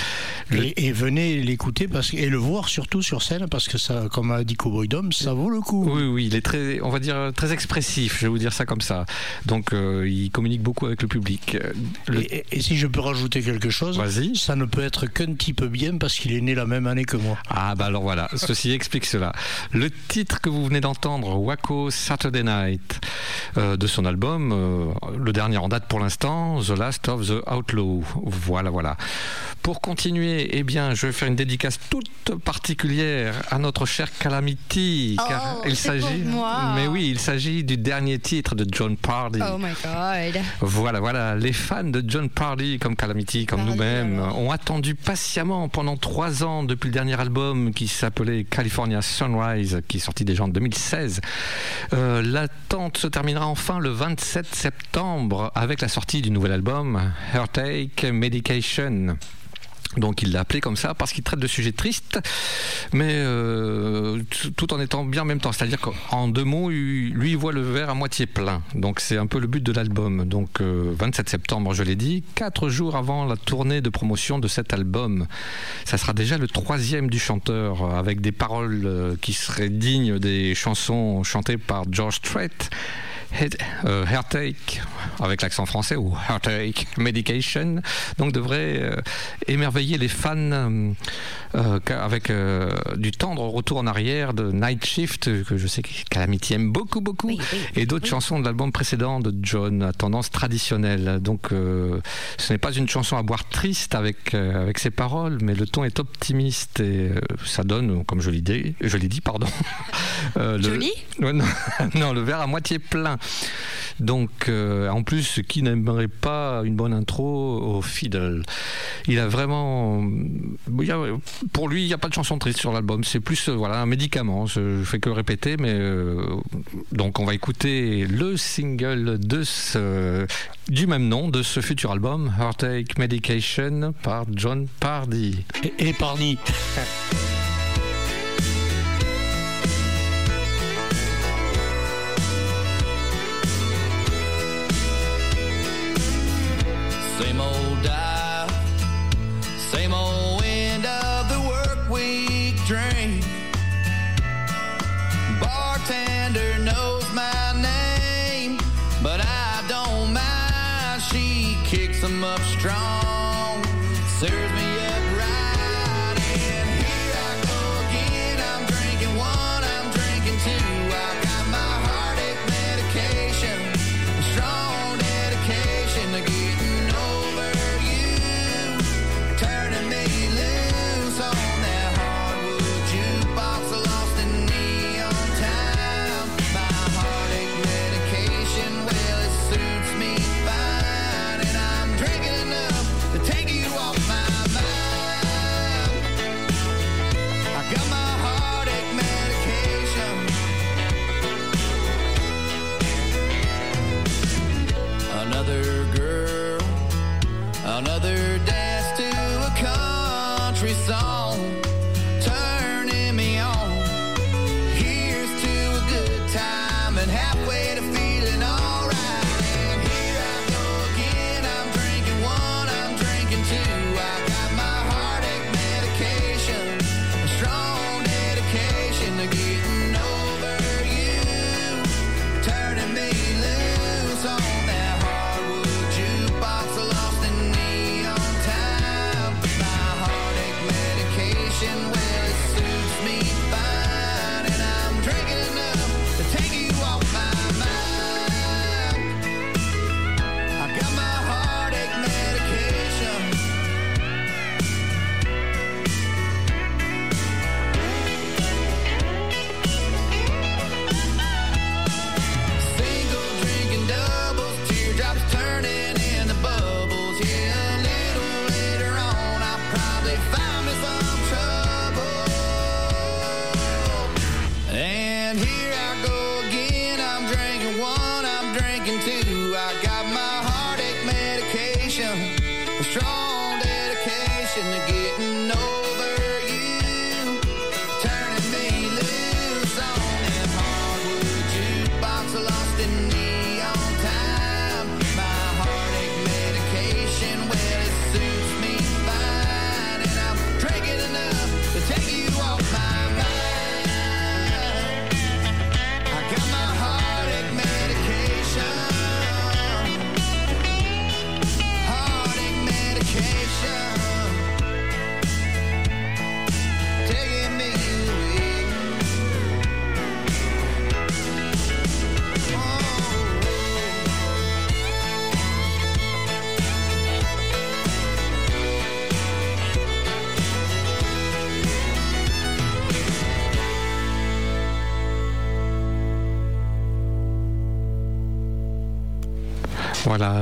Speaker 3: Le-
Speaker 2: Et, et venez l'écouter parce et le voir surtout sur scène parce que ça, comme a dit Cowboy Dom, ça vaut le coup.
Speaker 3: Oui, oui, il est très, on va dire, très expressif, je vais vous dire ça comme ça. Donc, euh, il communique beaucoup avec le public. Euh, le-
Speaker 2: Et, et si je peux rajouter quelque chose, ça ne peut être qu'un type bien parce qu'il est né la même année que moi.
Speaker 3: Ah bah alors voilà, ceci explique cela. Le titre que vous venez d'entendre, Waco Saturday Night, euh, de son album, euh, le dernier en date pour l'instant, The Last of the Outlaw. Voilà, voilà. Pour continuer, eh bien, je vais faire une dédicace toute particulière à notre cher Calamity, car
Speaker 4: Oh,
Speaker 3: il
Speaker 4: c'est pour
Speaker 3: s'agit, mais oui, il s'agit du dernier titre de John Pardy.
Speaker 4: Oh my god.
Speaker 3: Voilà, voilà, les fans de John Pardy, comme Calamity, comme nous-mêmes, ont attendu patiemment pendant trois ans depuis le dernier album qui s'appelait California Sunrise, qui est sorti déjà en 2016. Euh, L'attente se terminera enfin le 27 septembre avec la sortie du nouvel album Heartache Medication. Donc il l'a appelé comme ça parce qu'il traite de sujets tristes, mais euh, tout- en étant bien en même temps. C'est-à-dire qu'en deux mots, lui il voit le verre à moitié plein. Donc c'est un peu le but de l'album. Donc euh, 27 septembre, je l'ai dit, quatre jours avant la tournée de promotion de cet album. Ça sera déjà le troisième du chanteur, euh, avec des paroles euh, qui seraient dignes des chansons chantées par George Strait. Euh, Heartache, avec l'accent français, ou Heartache Medication, donc devrait euh, émerveiller les fans euh, avec du tendre retour en arrière de Night Shift, que je sais que Calamity aime beaucoup, beaucoup, et d'autres chansons de l'album précédent de John, à tendance traditionnelle. Donc ce n'est pas une chanson à boire triste avec, avec ses paroles, mais le ton est optimiste et ça donne, comme je l'ai dit, je l'ai dit pardon, euh, le-
Speaker 4: Joli
Speaker 3: Ouais, non, non, le verre à moitié plein. Donc, euh, en plus, qui n'aimerait pas une bonne intro au fiddle? Il a vraiment. il y a- pour lui, il n'y a pas de chanson triste sur l'album. C'est plus euh, voilà, un médicament. Je ne fais que le répéter, mais. euh, donc, on va écouter le single de ce, du même nom, de ce futur album, Heartache Medication, par John Pardy.
Speaker 5: Et, et Pardy.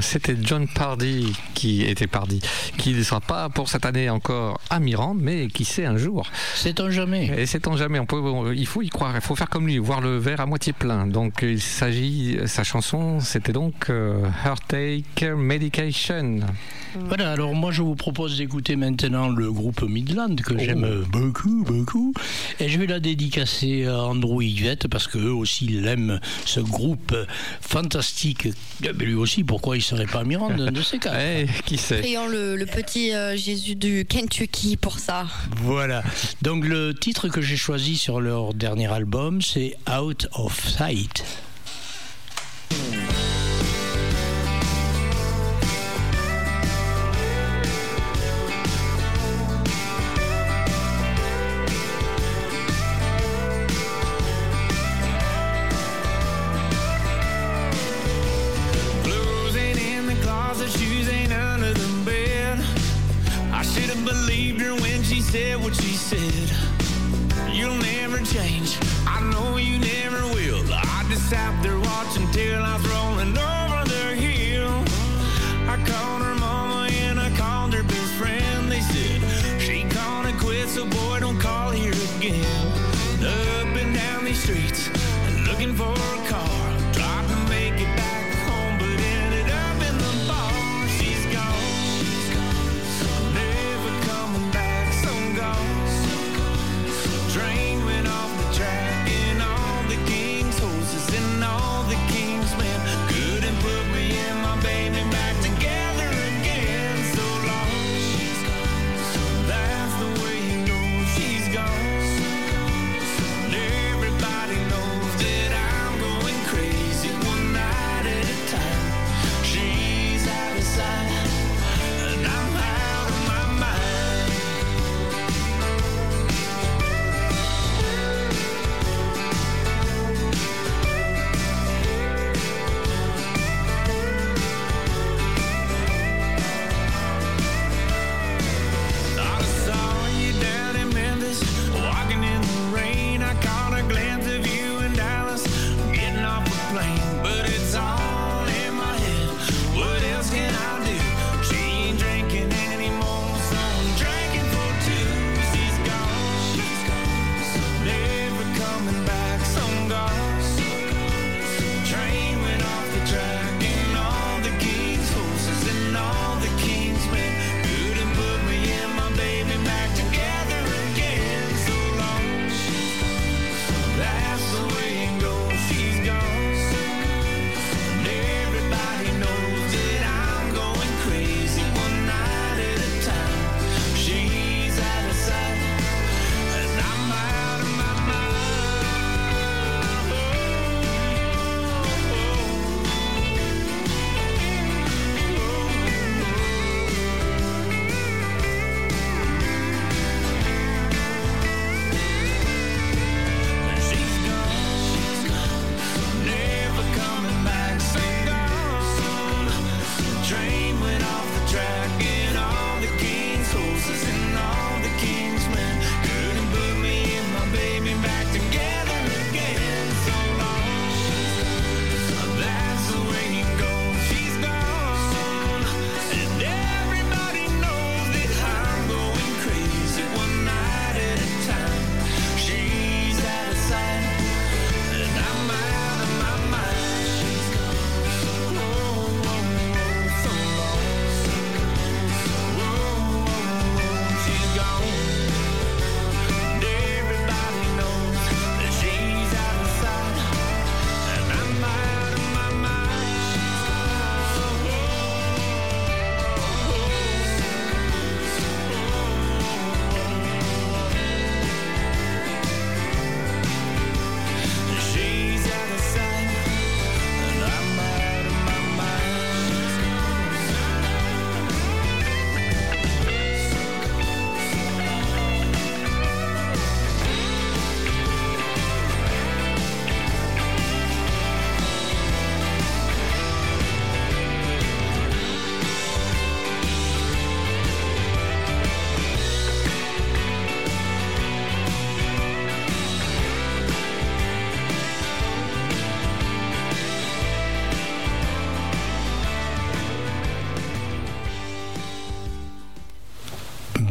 Speaker 3: c'était John Pardy qui était Pardy, qui ne sera pas pour cette année encore à Mirande, mais qui sait un jour.
Speaker 5: Sait-on jamais
Speaker 3: Et sait-on jamais. Il faut y croire, il faut faire comme lui, voir le verre à moitié plein. Donc il s'agit, sa chanson, c'était donc euh, Heartache Medication.
Speaker 5: Voilà, alors moi je vous propose d'écouter maintenant le groupe Midland que oh. j'aime beaucoup, beaucoup. Et je vais la dédicacer à Andrew Yvette parce qu'eux aussi ils l'aiment, ce groupe fantastique. Mais lui aussi, pourquoi il ne serait pas Mirande de ces cas hey, eh,
Speaker 3: Qui sait?
Speaker 4: Ayant le, le, petit euh, Jésus du Kentucky pour ça.
Speaker 5: Voilà. Donc le titre que j'ai choisi sur leur dernier album, c'est Out of Sight.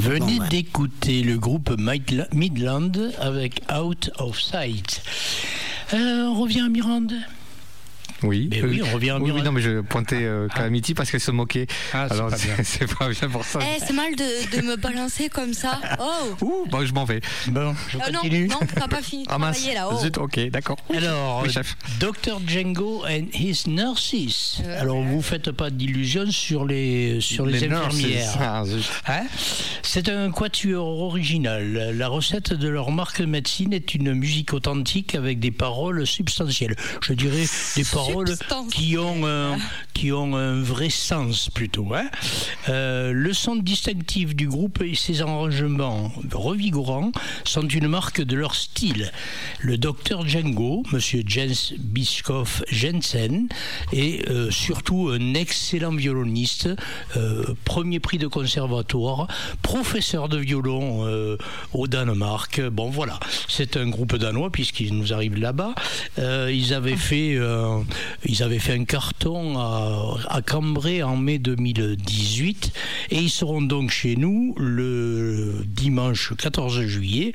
Speaker 5: venez d'écouter le groupe Midland avec Out of Sight. Euh, on revient à Mirande.
Speaker 3: Oui.
Speaker 2: Ben oui, on revient à
Speaker 3: Mirande. Oui, non, mais je pointais euh, ah, ah. Calamity parce qu'elle se moquait.
Speaker 2: Ah,
Speaker 3: Alors, c'est pas, bien pour ça.
Speaker 4: Eh, c'est mal de, me balancer comme ça. Oh.
Speaker 3: Ouh, bah, je m'en vais.
Speaker 2: Bon, je
Speaker 4: euh,
Speaker 2: continue.
Speaker 4: non, non, t'as pas fini de
Speaker 3: ah, mince.
Speaker 4: là. Oh.
Speaker 3: Zut, ok, d'accord.
Speaker 2: Alors,
Speaker 3: oui, chef.
Speaker 2: Dr. Django and his nurses. Euh, Alors, vous faites pas d'illusions sur les, sur les, infirmières.
Speaker 3: Ah, zut.
Speaker 2: Hein? C'est un quatuor original. La recette de leur marque de médecine est une musique authentique avec des paroles substantielles. Je dirais des paroles qui ont un, qui ont un vrai sens plutôt. hein. Euh, le son distinctif du groupe et ses arrangements revigorants sont une marque de leur style. Le docteur Django, Monsieur Jens Bischoff Jensen, est euh, surtout un excellent violoniste, euh, premier prix de conservatoire, professeur de violon euh, au Danemark. Bon voilà, c'est un groupe danois puisqu'ils nous arrivent là-bas. Euh, ils avaient fait, euh, ils avaient fait un carton à, à Cambrai en mai 2018 et ils seront donc chez nous le dimanche 14 juillet.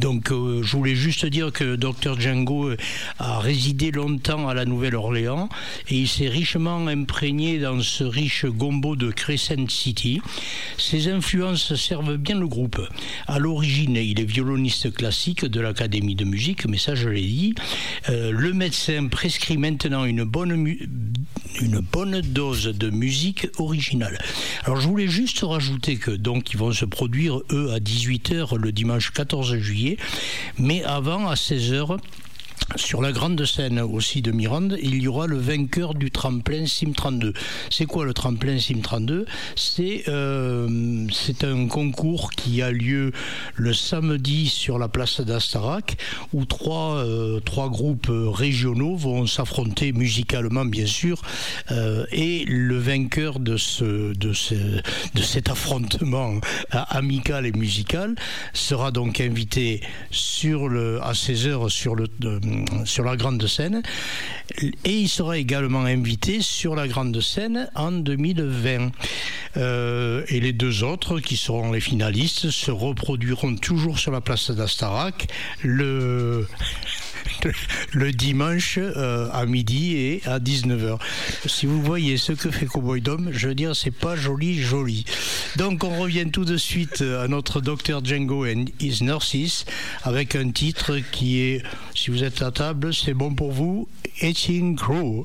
Speaker 2: Donc je voulais juste dire que Dr Django a résidé longtemps à la Nouvelle-Orléans et il s'est richement imprégné dans ce riche gombo de Crescent City. Ses influences servent bien le groupe. À l'origine, il est violoniste classique de l'Académie de musique, mais ça je l'ai dit. Euh, le médecin prescrit maintenant une bonne, dose de musique originale. Alors je voulais juste rajouter que donc ils vont se produire eux à 18h le dimanche 14 juillet, mais avant à 16h sur la grande scène aussi de Mirande, il y aura le vainqueur du tremplin Sim 32. C'est quoi le tremplin Sim 32 C'est euh, c'est un concours qui a lieu le samedi sur la place d'Astarac, où trois, euh, trois groupes régionaux vont s'affronter musicalement, bien sûr, euh, et le vainqueur de, ce, de, ce, de cet affrontement amical et musical sera donc invité sur le, à 16h sur, le, sur la grande scène et il sera également invité sur la grande scène en 2020. Euh, et les deux autres qui seront les finalistes se reproduiront toujours sur la place d'Astarac le, le, dimanche euh, à midi et à 19h. Si vous voyez ce que fait Cowboy Dom, je veux dire, c'est pas joli, joli. Donc on revient tout de suite à notre docteur Django and his nurses avec un titre qui est, si vous êtes à table, c'est bon pour vous, Etching Crow.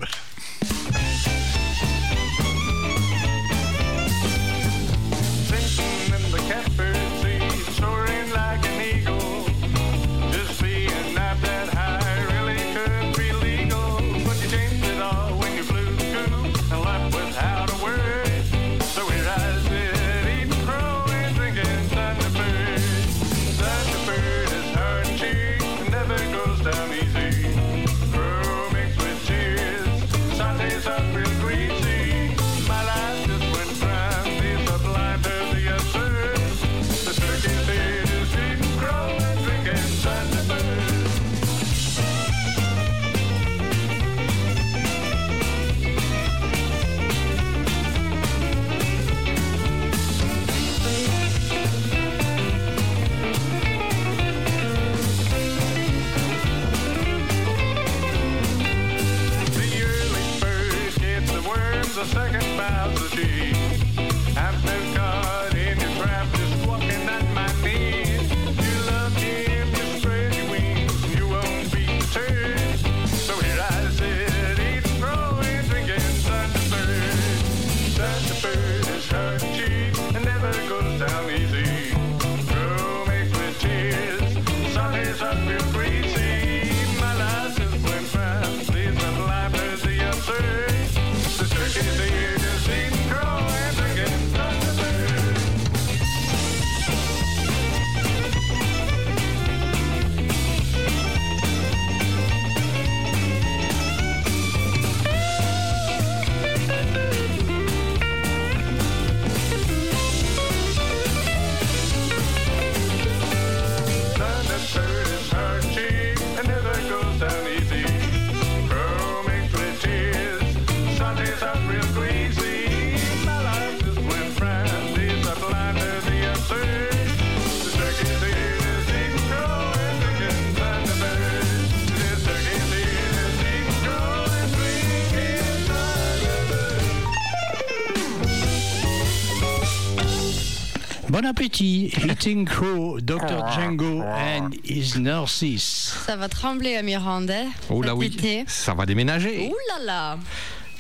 Speaker 2: Bon appétit. Eating Crow, Dr. Django and his nurses.
Speaker 4: Ça va trembler à Miranda.
Speaker 3: Oh là oui,
Speaker 4: été.
Speaker 3: ça va déménager.
Speaker 4: Ouh là là.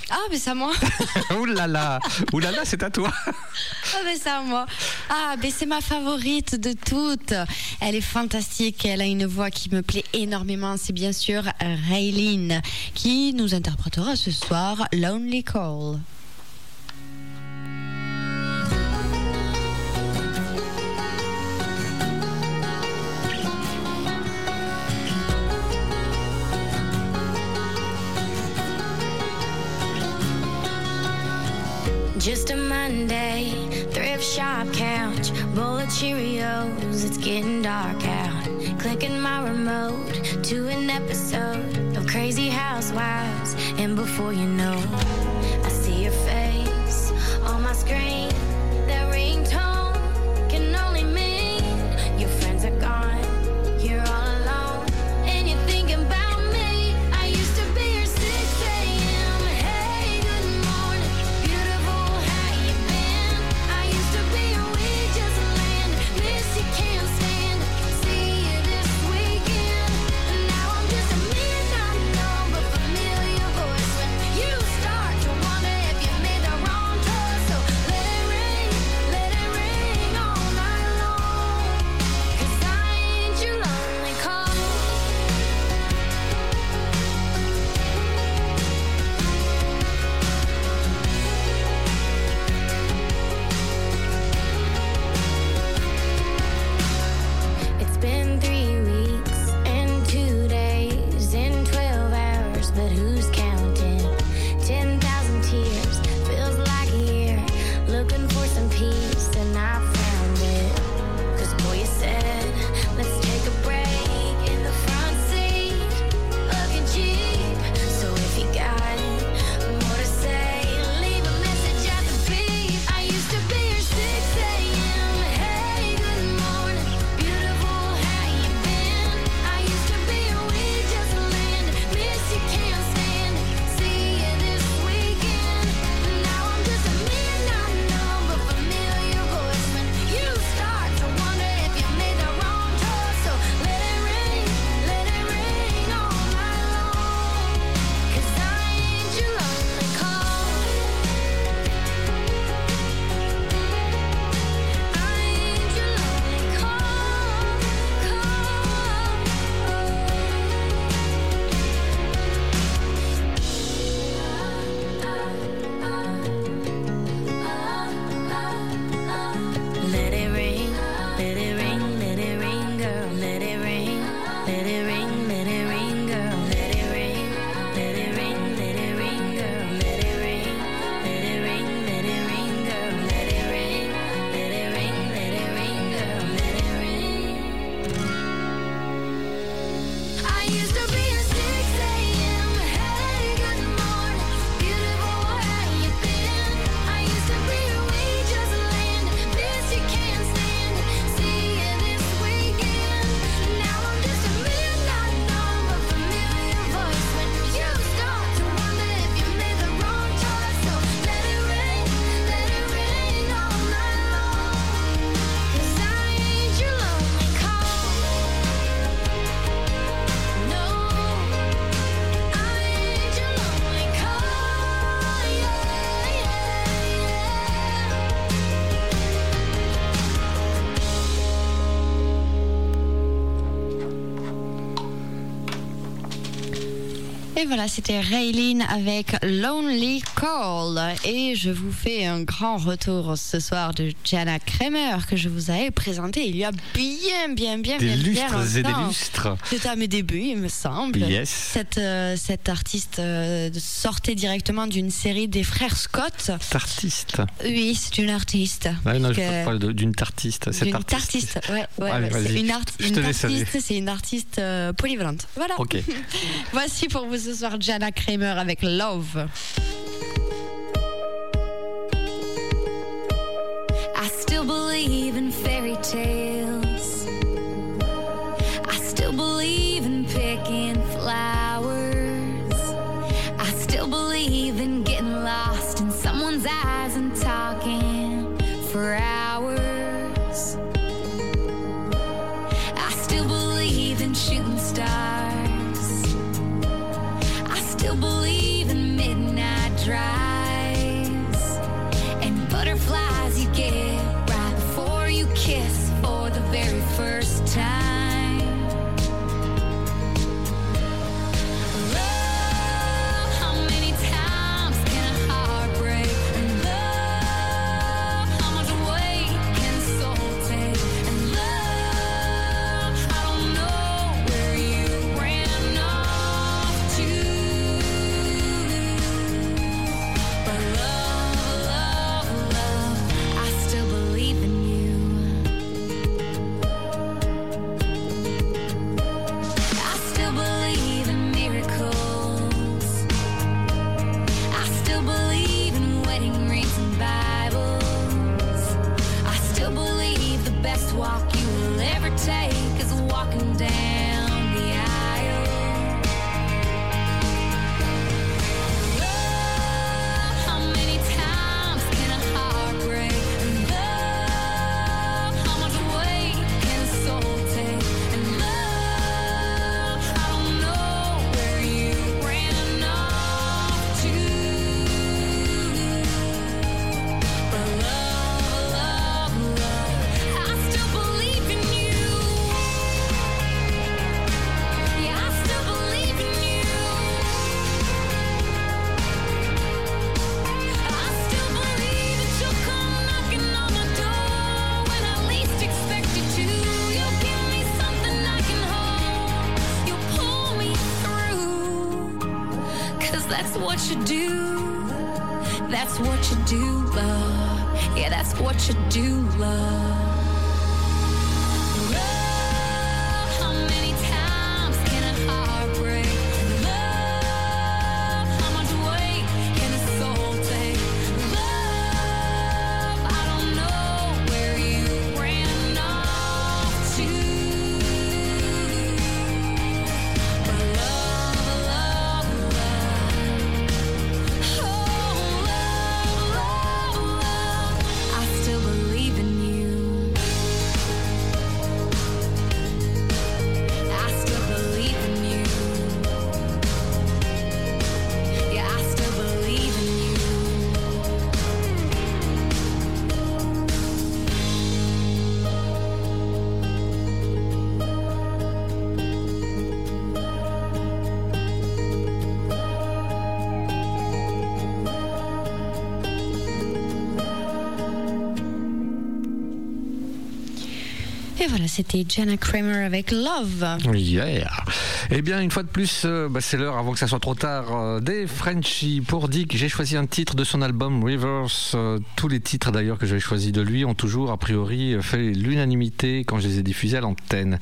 Speaker 4: Ah, mais c'est à moi.
Speaker 3: Ouh là là, ouh là là, c'est à toi.
Speaker 4: Ah, mais c'est à moi. Ah, mais c'est ma favorite de toutes. Elle est fantastique. Elle a une voix qui me plaît énormément. C'est bien sûr Raylene qui nous interprétera ce soir Lonely Call.
Speaker 8: Shop couch, bowl of Cheerios. It's getting dark out. Clicking my remote to an episode of Crazy Housewives, and before you know, I see your face on my screen.
Speaker 4: Et voilà, c'était Raylene avec Lonely Call. Et je vous fais un grand retour ce soir de Jana Kramer que je vous avais présenté il y a bien, bien, bien,
Speaker 3: Des
Speaker 4: bien, bien
Speaker 3: lustres et des lustres.
Speaker 4: C'était à mes débuts, il me semble.
Speaker 3: Yes.
Speaker 4: Cette, euh, cette artiste euh, sortait directement d'une série des frères Scott.
Speaker 3: Artiste.
Speaker 4: Oui, c'est une artiste.
Speaker 3: Ouais, non, je parle d'une tartiste. Cette
Speaker 4: D'une
Speaker 3: artiste.
Speaker 4: artiste, ouais, ouais,
Speaker 3: Allez,
Speaker 4: une, art- une c'est une artiste euh, polyvalente. Voilà.
Speaker 3: Ok.
Speaker 4: Voici pour vous ce soir Jana Kramer avec Love. Et voilà, c'était Jenna Kramer avec Love.
Speaker 3: Yeah. Eh bien, une fois de plus, euh, bah, c'est l'heure avant que ça soit trop tard euh, des Frenchies. Pour Dick, j'ai choisi un titre de son album Rivers. Euh, tous les titres d'ailleurs que j'avais choisis de lui ont toujours, a priori, fait l'unanimité quand je les ai diffusés à l'antenne.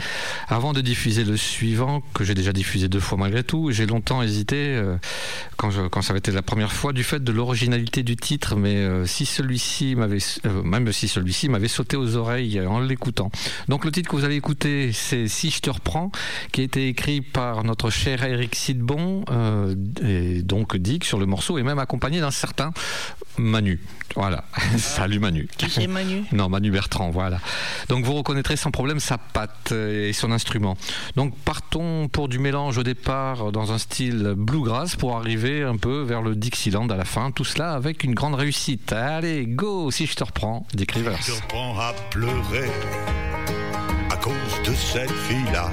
Speaker 3: Avant de diffuser le suivant, que j'ai déjà diffusé deux fois malgré tout, j'ai longtemps hésité euh, quand, quand ça avait été la première fois du fait de l'originalité du titre, mais si celui-ci m'avait, même si celui-ci m'avait sauté aux oreilles en l'écoutant. Donc le titre que vous allez écouter, c'est Si je te reprends, qui a été écrit par notre cher Eric Sidbon, euh, et donc Dick sur le morceau, et même accompagné d'un certain Manu. Voilà. Salut Manu.
Speaker 2: Qui c'est Manu?
Speaker 3: Non, Manu Bertrand, voilà. Donc vous reconnaîtrez sans problème sa patte et son instrument. Donc partons pour du mélange au départ dans un style bluegrass pour arriver un peu vers le Dixieland à la fin. Tout cela avec une grande réussite. Allez, go si je te reprends, Dick Rivers.
Speaker 16: Je te reprends à pleurer à cause de cette fille-là.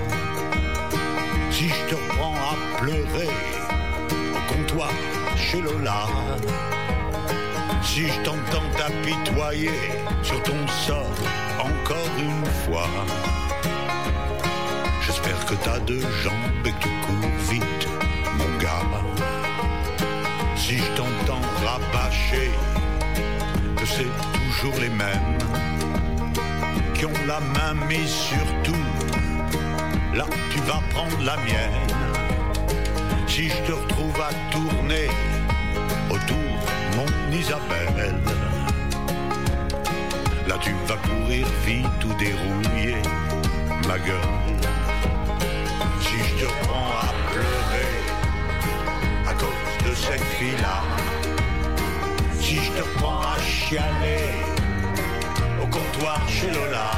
Speaker 16: Si je te reprends à pleurer au comptoir chez Lola. Si je t'entends t'apitoyer sur ton sort encore une fois. J'espère que t'as deux jambes et que tu cours vite, mon gars. Si je t'entends rabâcher que c'est toujours les mêmes la main mise sur tout. Là, tu vas prendre la mienne. Si je te retrouve à tourner autour, mon Isabelle, là tu vas courir vite ou dérouiller ma gueule. Si je te prends à pleurer à cause de cette fille-là, si je te prends à chialer comptoir chez Lola.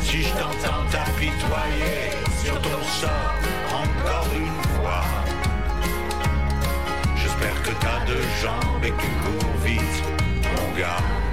Speaker 16: Si je t'entends t'apitoyer sur ton sort encore une fois, j'espère que t'as deux jambes et que tu vite, mon gars.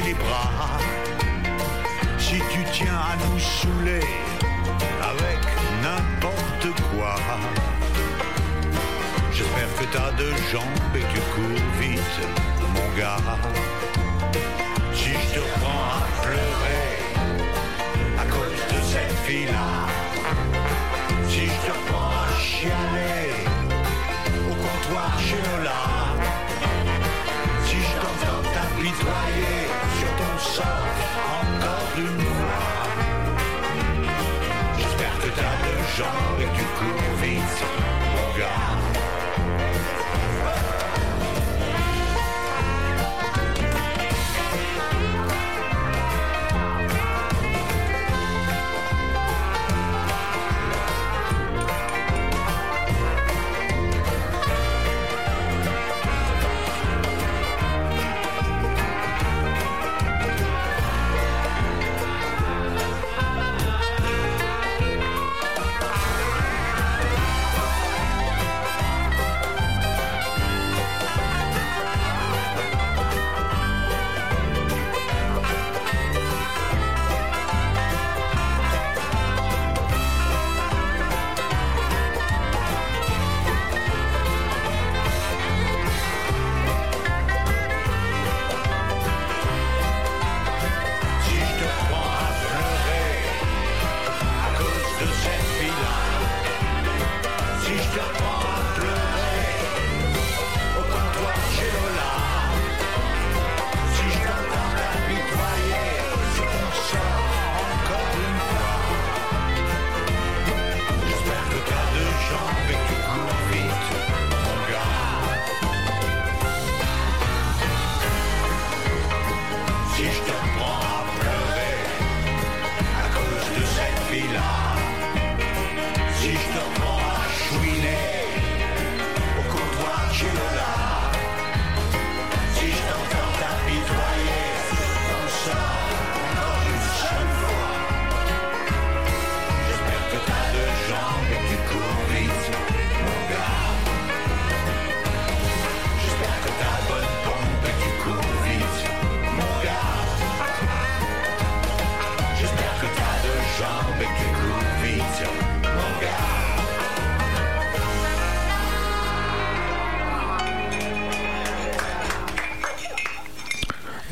Speaker 16: Les bras. Si tu tiens à nous saouler avec n'importe quoi. J'espère que t'as deux jambes et tu cours vite, mon gars. Si je te prends à pleurer à cause de cette fille-là. Si je te prends à chialer au comptoir chez Lola. Si je t'entends t'apitoyer sort encore une fois. J'espère que t'as deux jambes et que tu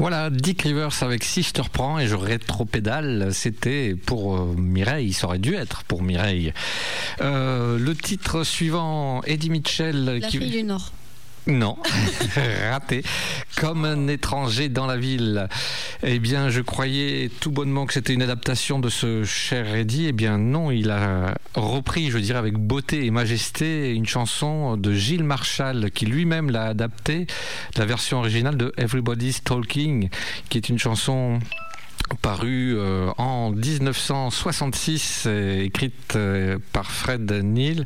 Speaker 3: Voilà, Dick Rivers avec Si je te reprends et je rétro-pédale, c'était pour euh, Mireille, ça aurait dû être pour Mireille. Euh, le titre suivant, Eddie Mitchell.
Speaker 4: La fille du Nord.
Speaker 3: Non, raté. Comme un étranger dans la ville. Eh bien, je croyais tout bonnement que c'était une adaptation de ce cher Eddie. Eh bien, non, il a repris, je dirais, avec beauté et majesté, une chanson de Gilles Marshall, qui lui-même l'a adaptée, la version originale de Everybody's Talking, qui est une chanson parue euh, en 1966, euh, écrite par Fred Neil,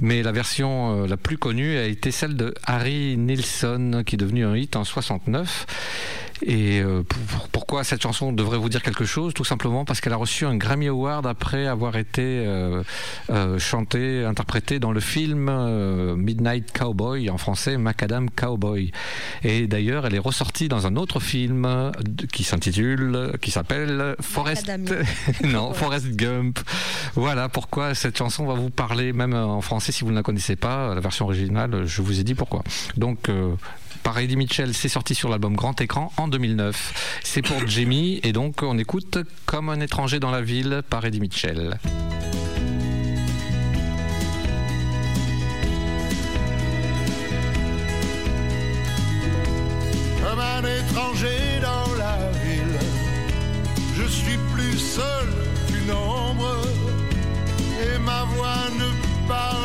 Speaker 3: mais la version euh, la plus connue a été celle de Harry Nilsson, qui est devenu un hit en 69. Et euh, pour- pour- pourquoi cette chanson devrait vous dire quelque chose Tout simplement parce qu'elle a reçu un Grammy Award après avoir été euh, euh, chantée, interprétée dans le film Midnight Cowboy, en français Macadam Cowboy. Et d'ailleurs, elle est ressortie dans un autre film qui s'intitule, qui s'appelle Forest, non, Forest Gump. Voilà pourquoi cette chanson va vous parler, même en français si vous ne la connaissez pas, la version originale, je vous ai dit pourquoi. Donc, par Eddie Mitchell, c'est sorti sur l'album Grand Écran en 2009. C'est pour Jimmy et donc on écoute Comme un étranger dans la ville par Eddie Mitchell.
Speaker 17: Comme un étranger dans la ville, je suis plus seul qu'une ombre et ma voix ne parle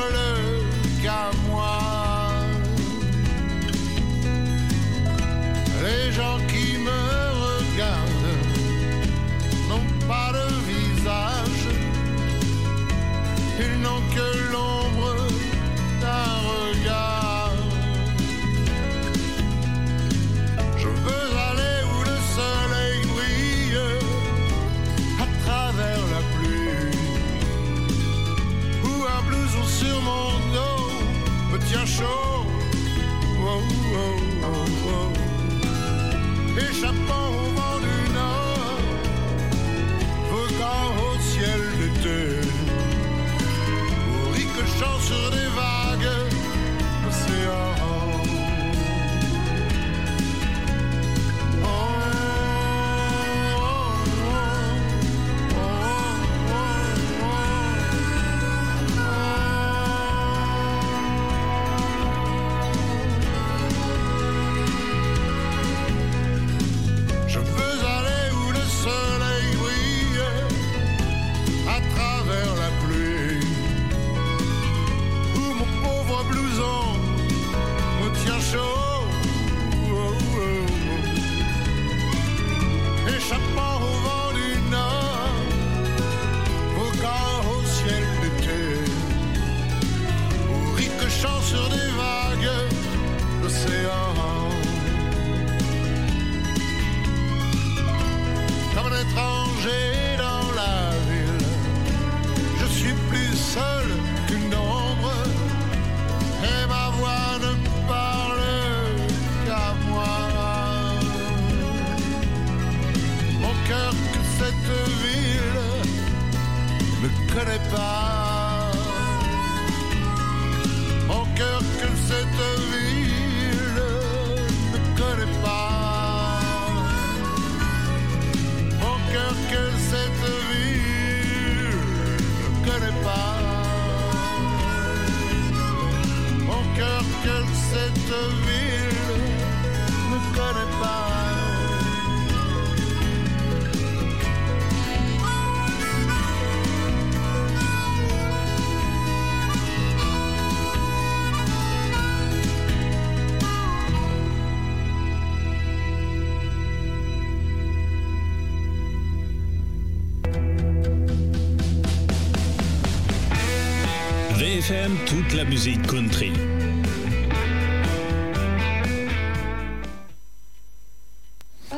Speaker 13: la musique country.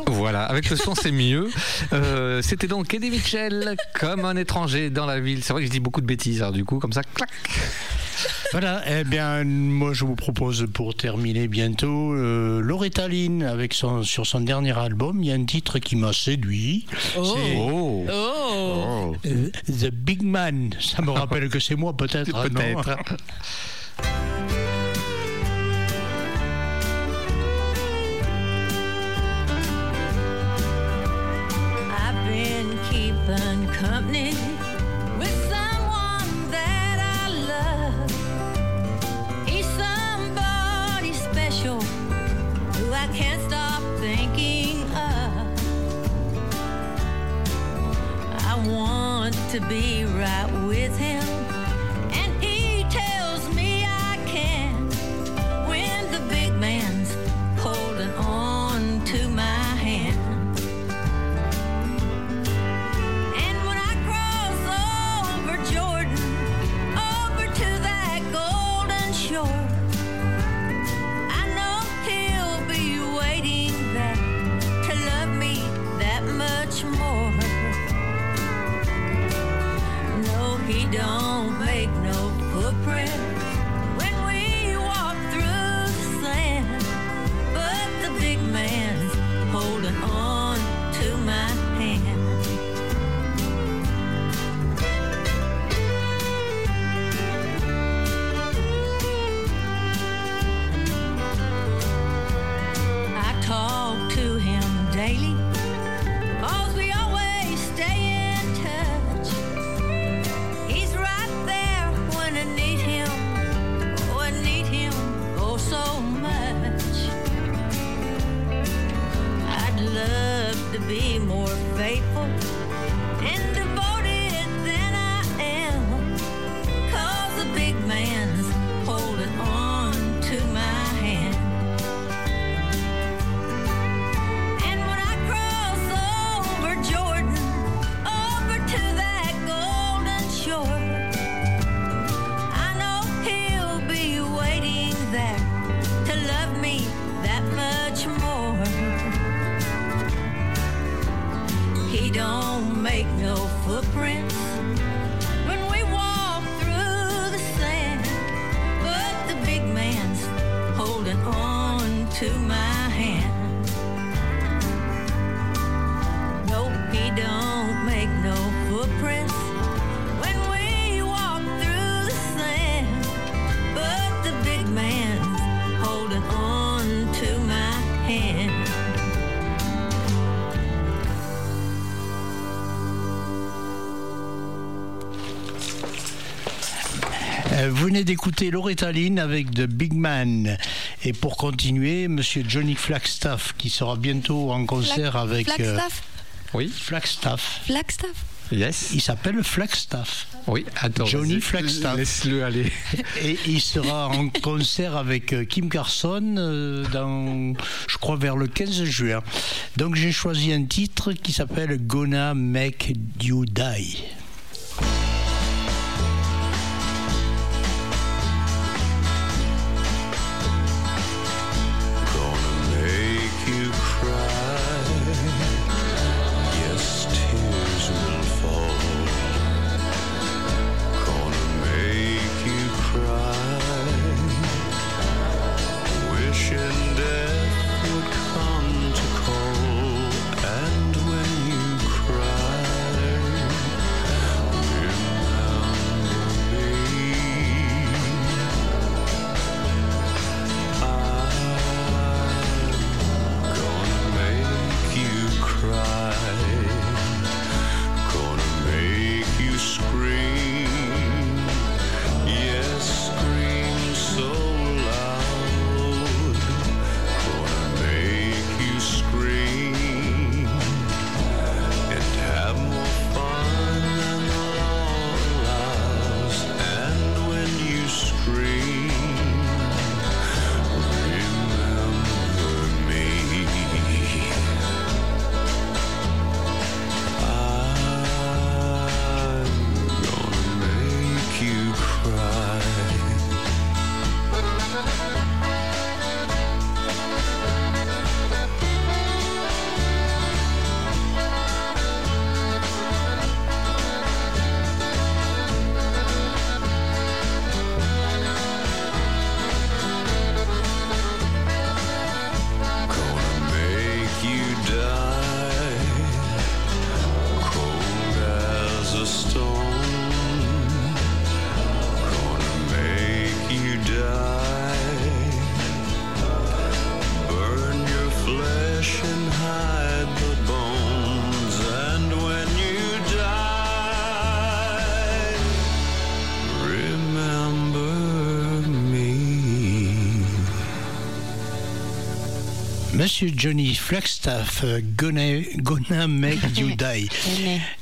Speaker 3: Voilà, avec le son c'est mieux. Euh, c'était donc Eddie Mitchell, comme un étranger dans la ville. C'est vrai que je dis beaucoup de bêtises, alors du coup, comme ça, clac,
Speaker 2: voilà, eh bien, moi je vous propose pour terminer bientôt euh, Loretta Lynn avec son, sur son dernier album. Il y a un titre qui m'a séduit.
Speaker 18: Oh. Oh. oh.
Speaker 2: The Big Man. Ça me rappelle que c'est moi peut-être.
Speaker 3: peut-être.
Speaker 2: d'écouter Loretta Lynn avec The Big Man. Et pour continuer, Monsieur Johnny Flagstaff qui sera bientôt en concert
Speaker 4: Flag-
Speaker 2: avec. euh,
Speaker 4: Flagstaff
Speaker 3: Oui.
Speaker 2: Flagstaff.
Speaker 4: Flagstaff
Speaker 3: Yes.
Speaker 2: Il s'appelle Flagstaff.
Speaker 3: Oui, attends.
Speaker 2: Johnny. Flagstaff.
Speaker 3: Laisse-le aller.
Speaker 2: Et il sera en concert avec euh, Kim Carson euh, dans, je crois, vers le 15 juin. Donc j'ai choisi un titre qui s'appelle Gonna Make You Die. Monsieur Johnny Flagstaff, euh, gonna, gonna make you die.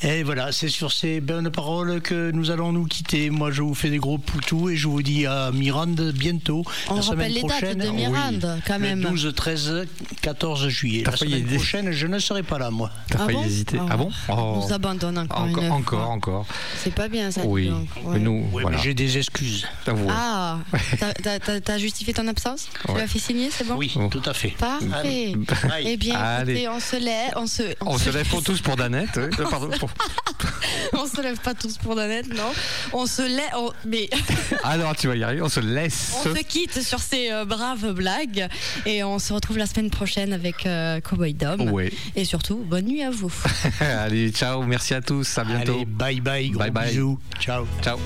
Speaker 2: Et voilà, c'est sur ces bonnes paroles que nous allons nous quitter. Moi, je vous fais des gros poutous et je vous dis à Mirande bientôt.
Speaker 4: On
Speaker 2: la
Speaker 4: rappelle
Speaker 2: semaine
Speaker 4: les dates
Speaker 2: prochaine.
Speaker 4: de Mirande, quand
Speaker 2: Le
Speaker 4: même.
Speaker 2: 12, 13, 14 juillet.
Speaker 3: T'as
Speaker 2: La
Speaker 3: failli
Speaker 2: semaine
Speaker 3: aider.
Speaker 2: prochaine, je ne serai pas là, moi.
Speaker 3: T'as
Speaker 4: Ah
Speaker 3: failli
Speaker 4: bon
Speaker 3: hésiter.
Speaker 4: Ah
Speaker 3: Ah bon
Speaker 4: On
Speaker 3: Oh.
Speaker 4: nous abandonne encore,
Speaker 3: Encore,
Speaker 4: une
Speaker 3: encore,
Speaker 4: fois.
Speaker 3: encore.
Speaker 4: C'est pas bien ça.
Speaker 3: Oui,
Speaker 4: Ouais.
Speaker 3: nous, voilà.
Speaker 2: j'ai des excuses.
Speaker 4: Ah, t'as- t'as- t'as t'as justifié ton absence? Tu l'as fait signer, c'est bon?
Speaker 2: Oui, tout à fait.
Speaker 4: Parfait.
Speaker 2: Allez.
Speaker 4: Eh bien,
Speaker 3: Allez.
Speaker 4: écoutez, on se lève, on se,
Speaker 3: On se lève pour tous pour Danette. euh, Pardon. pour-
Speaker 4: on se lève pas tous pour Danette, non On se lève, on- mais
Speaker 3: Alors, tu vas y arriver. On se laisse.
Speaker 4: on se quitte sur ces euh, braves blagues et on se retrouve la semaine prochaine avec euh, Cowboy Dom.
Speaker 3: Ouais.
Speaker 4: Et surtout, bonne nuit à vous.
Speaker 3: Allez, ciao. Merci à tous. À bientôt.
Speaker 2: Allez, bye bye, gros
Speaker 3: Bye bye.
Speaker 2: bisous. Ciao.
Speaker 3: Ciao.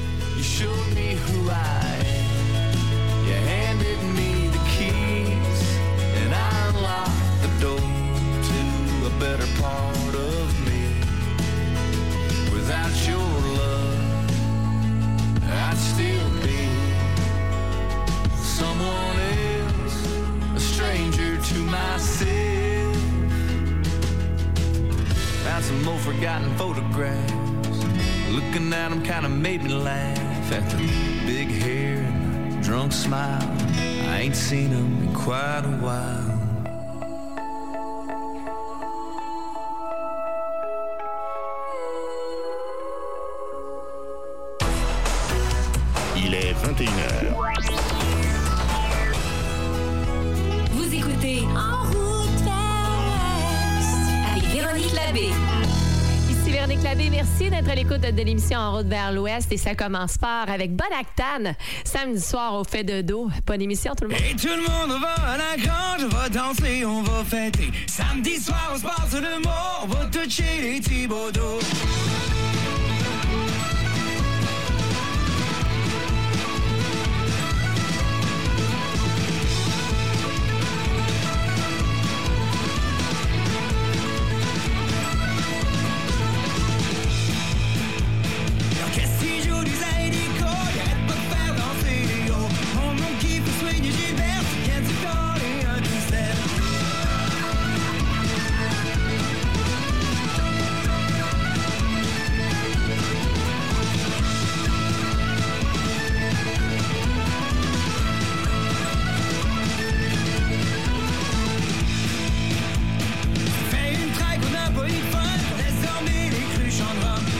Speaker 19: Myself. some more forgotten photographs. Looking at them kind of made me laugh at the big hair and the drunk smile. I ain't seen them in quite a while.
Speaker 16: Il est 21h.
Speaker 13: Merci d'être à l'écoute de l'émission En route vers l'Ouest et ça commence par avec Bonactane, samedi soir au fait de dos. Bonne émission tout le monde.
Speaker 19: Et tout le monde va à la grange, on va danser, on va fêter. Samedi soir, on se passe le mot, on va toucher les dos.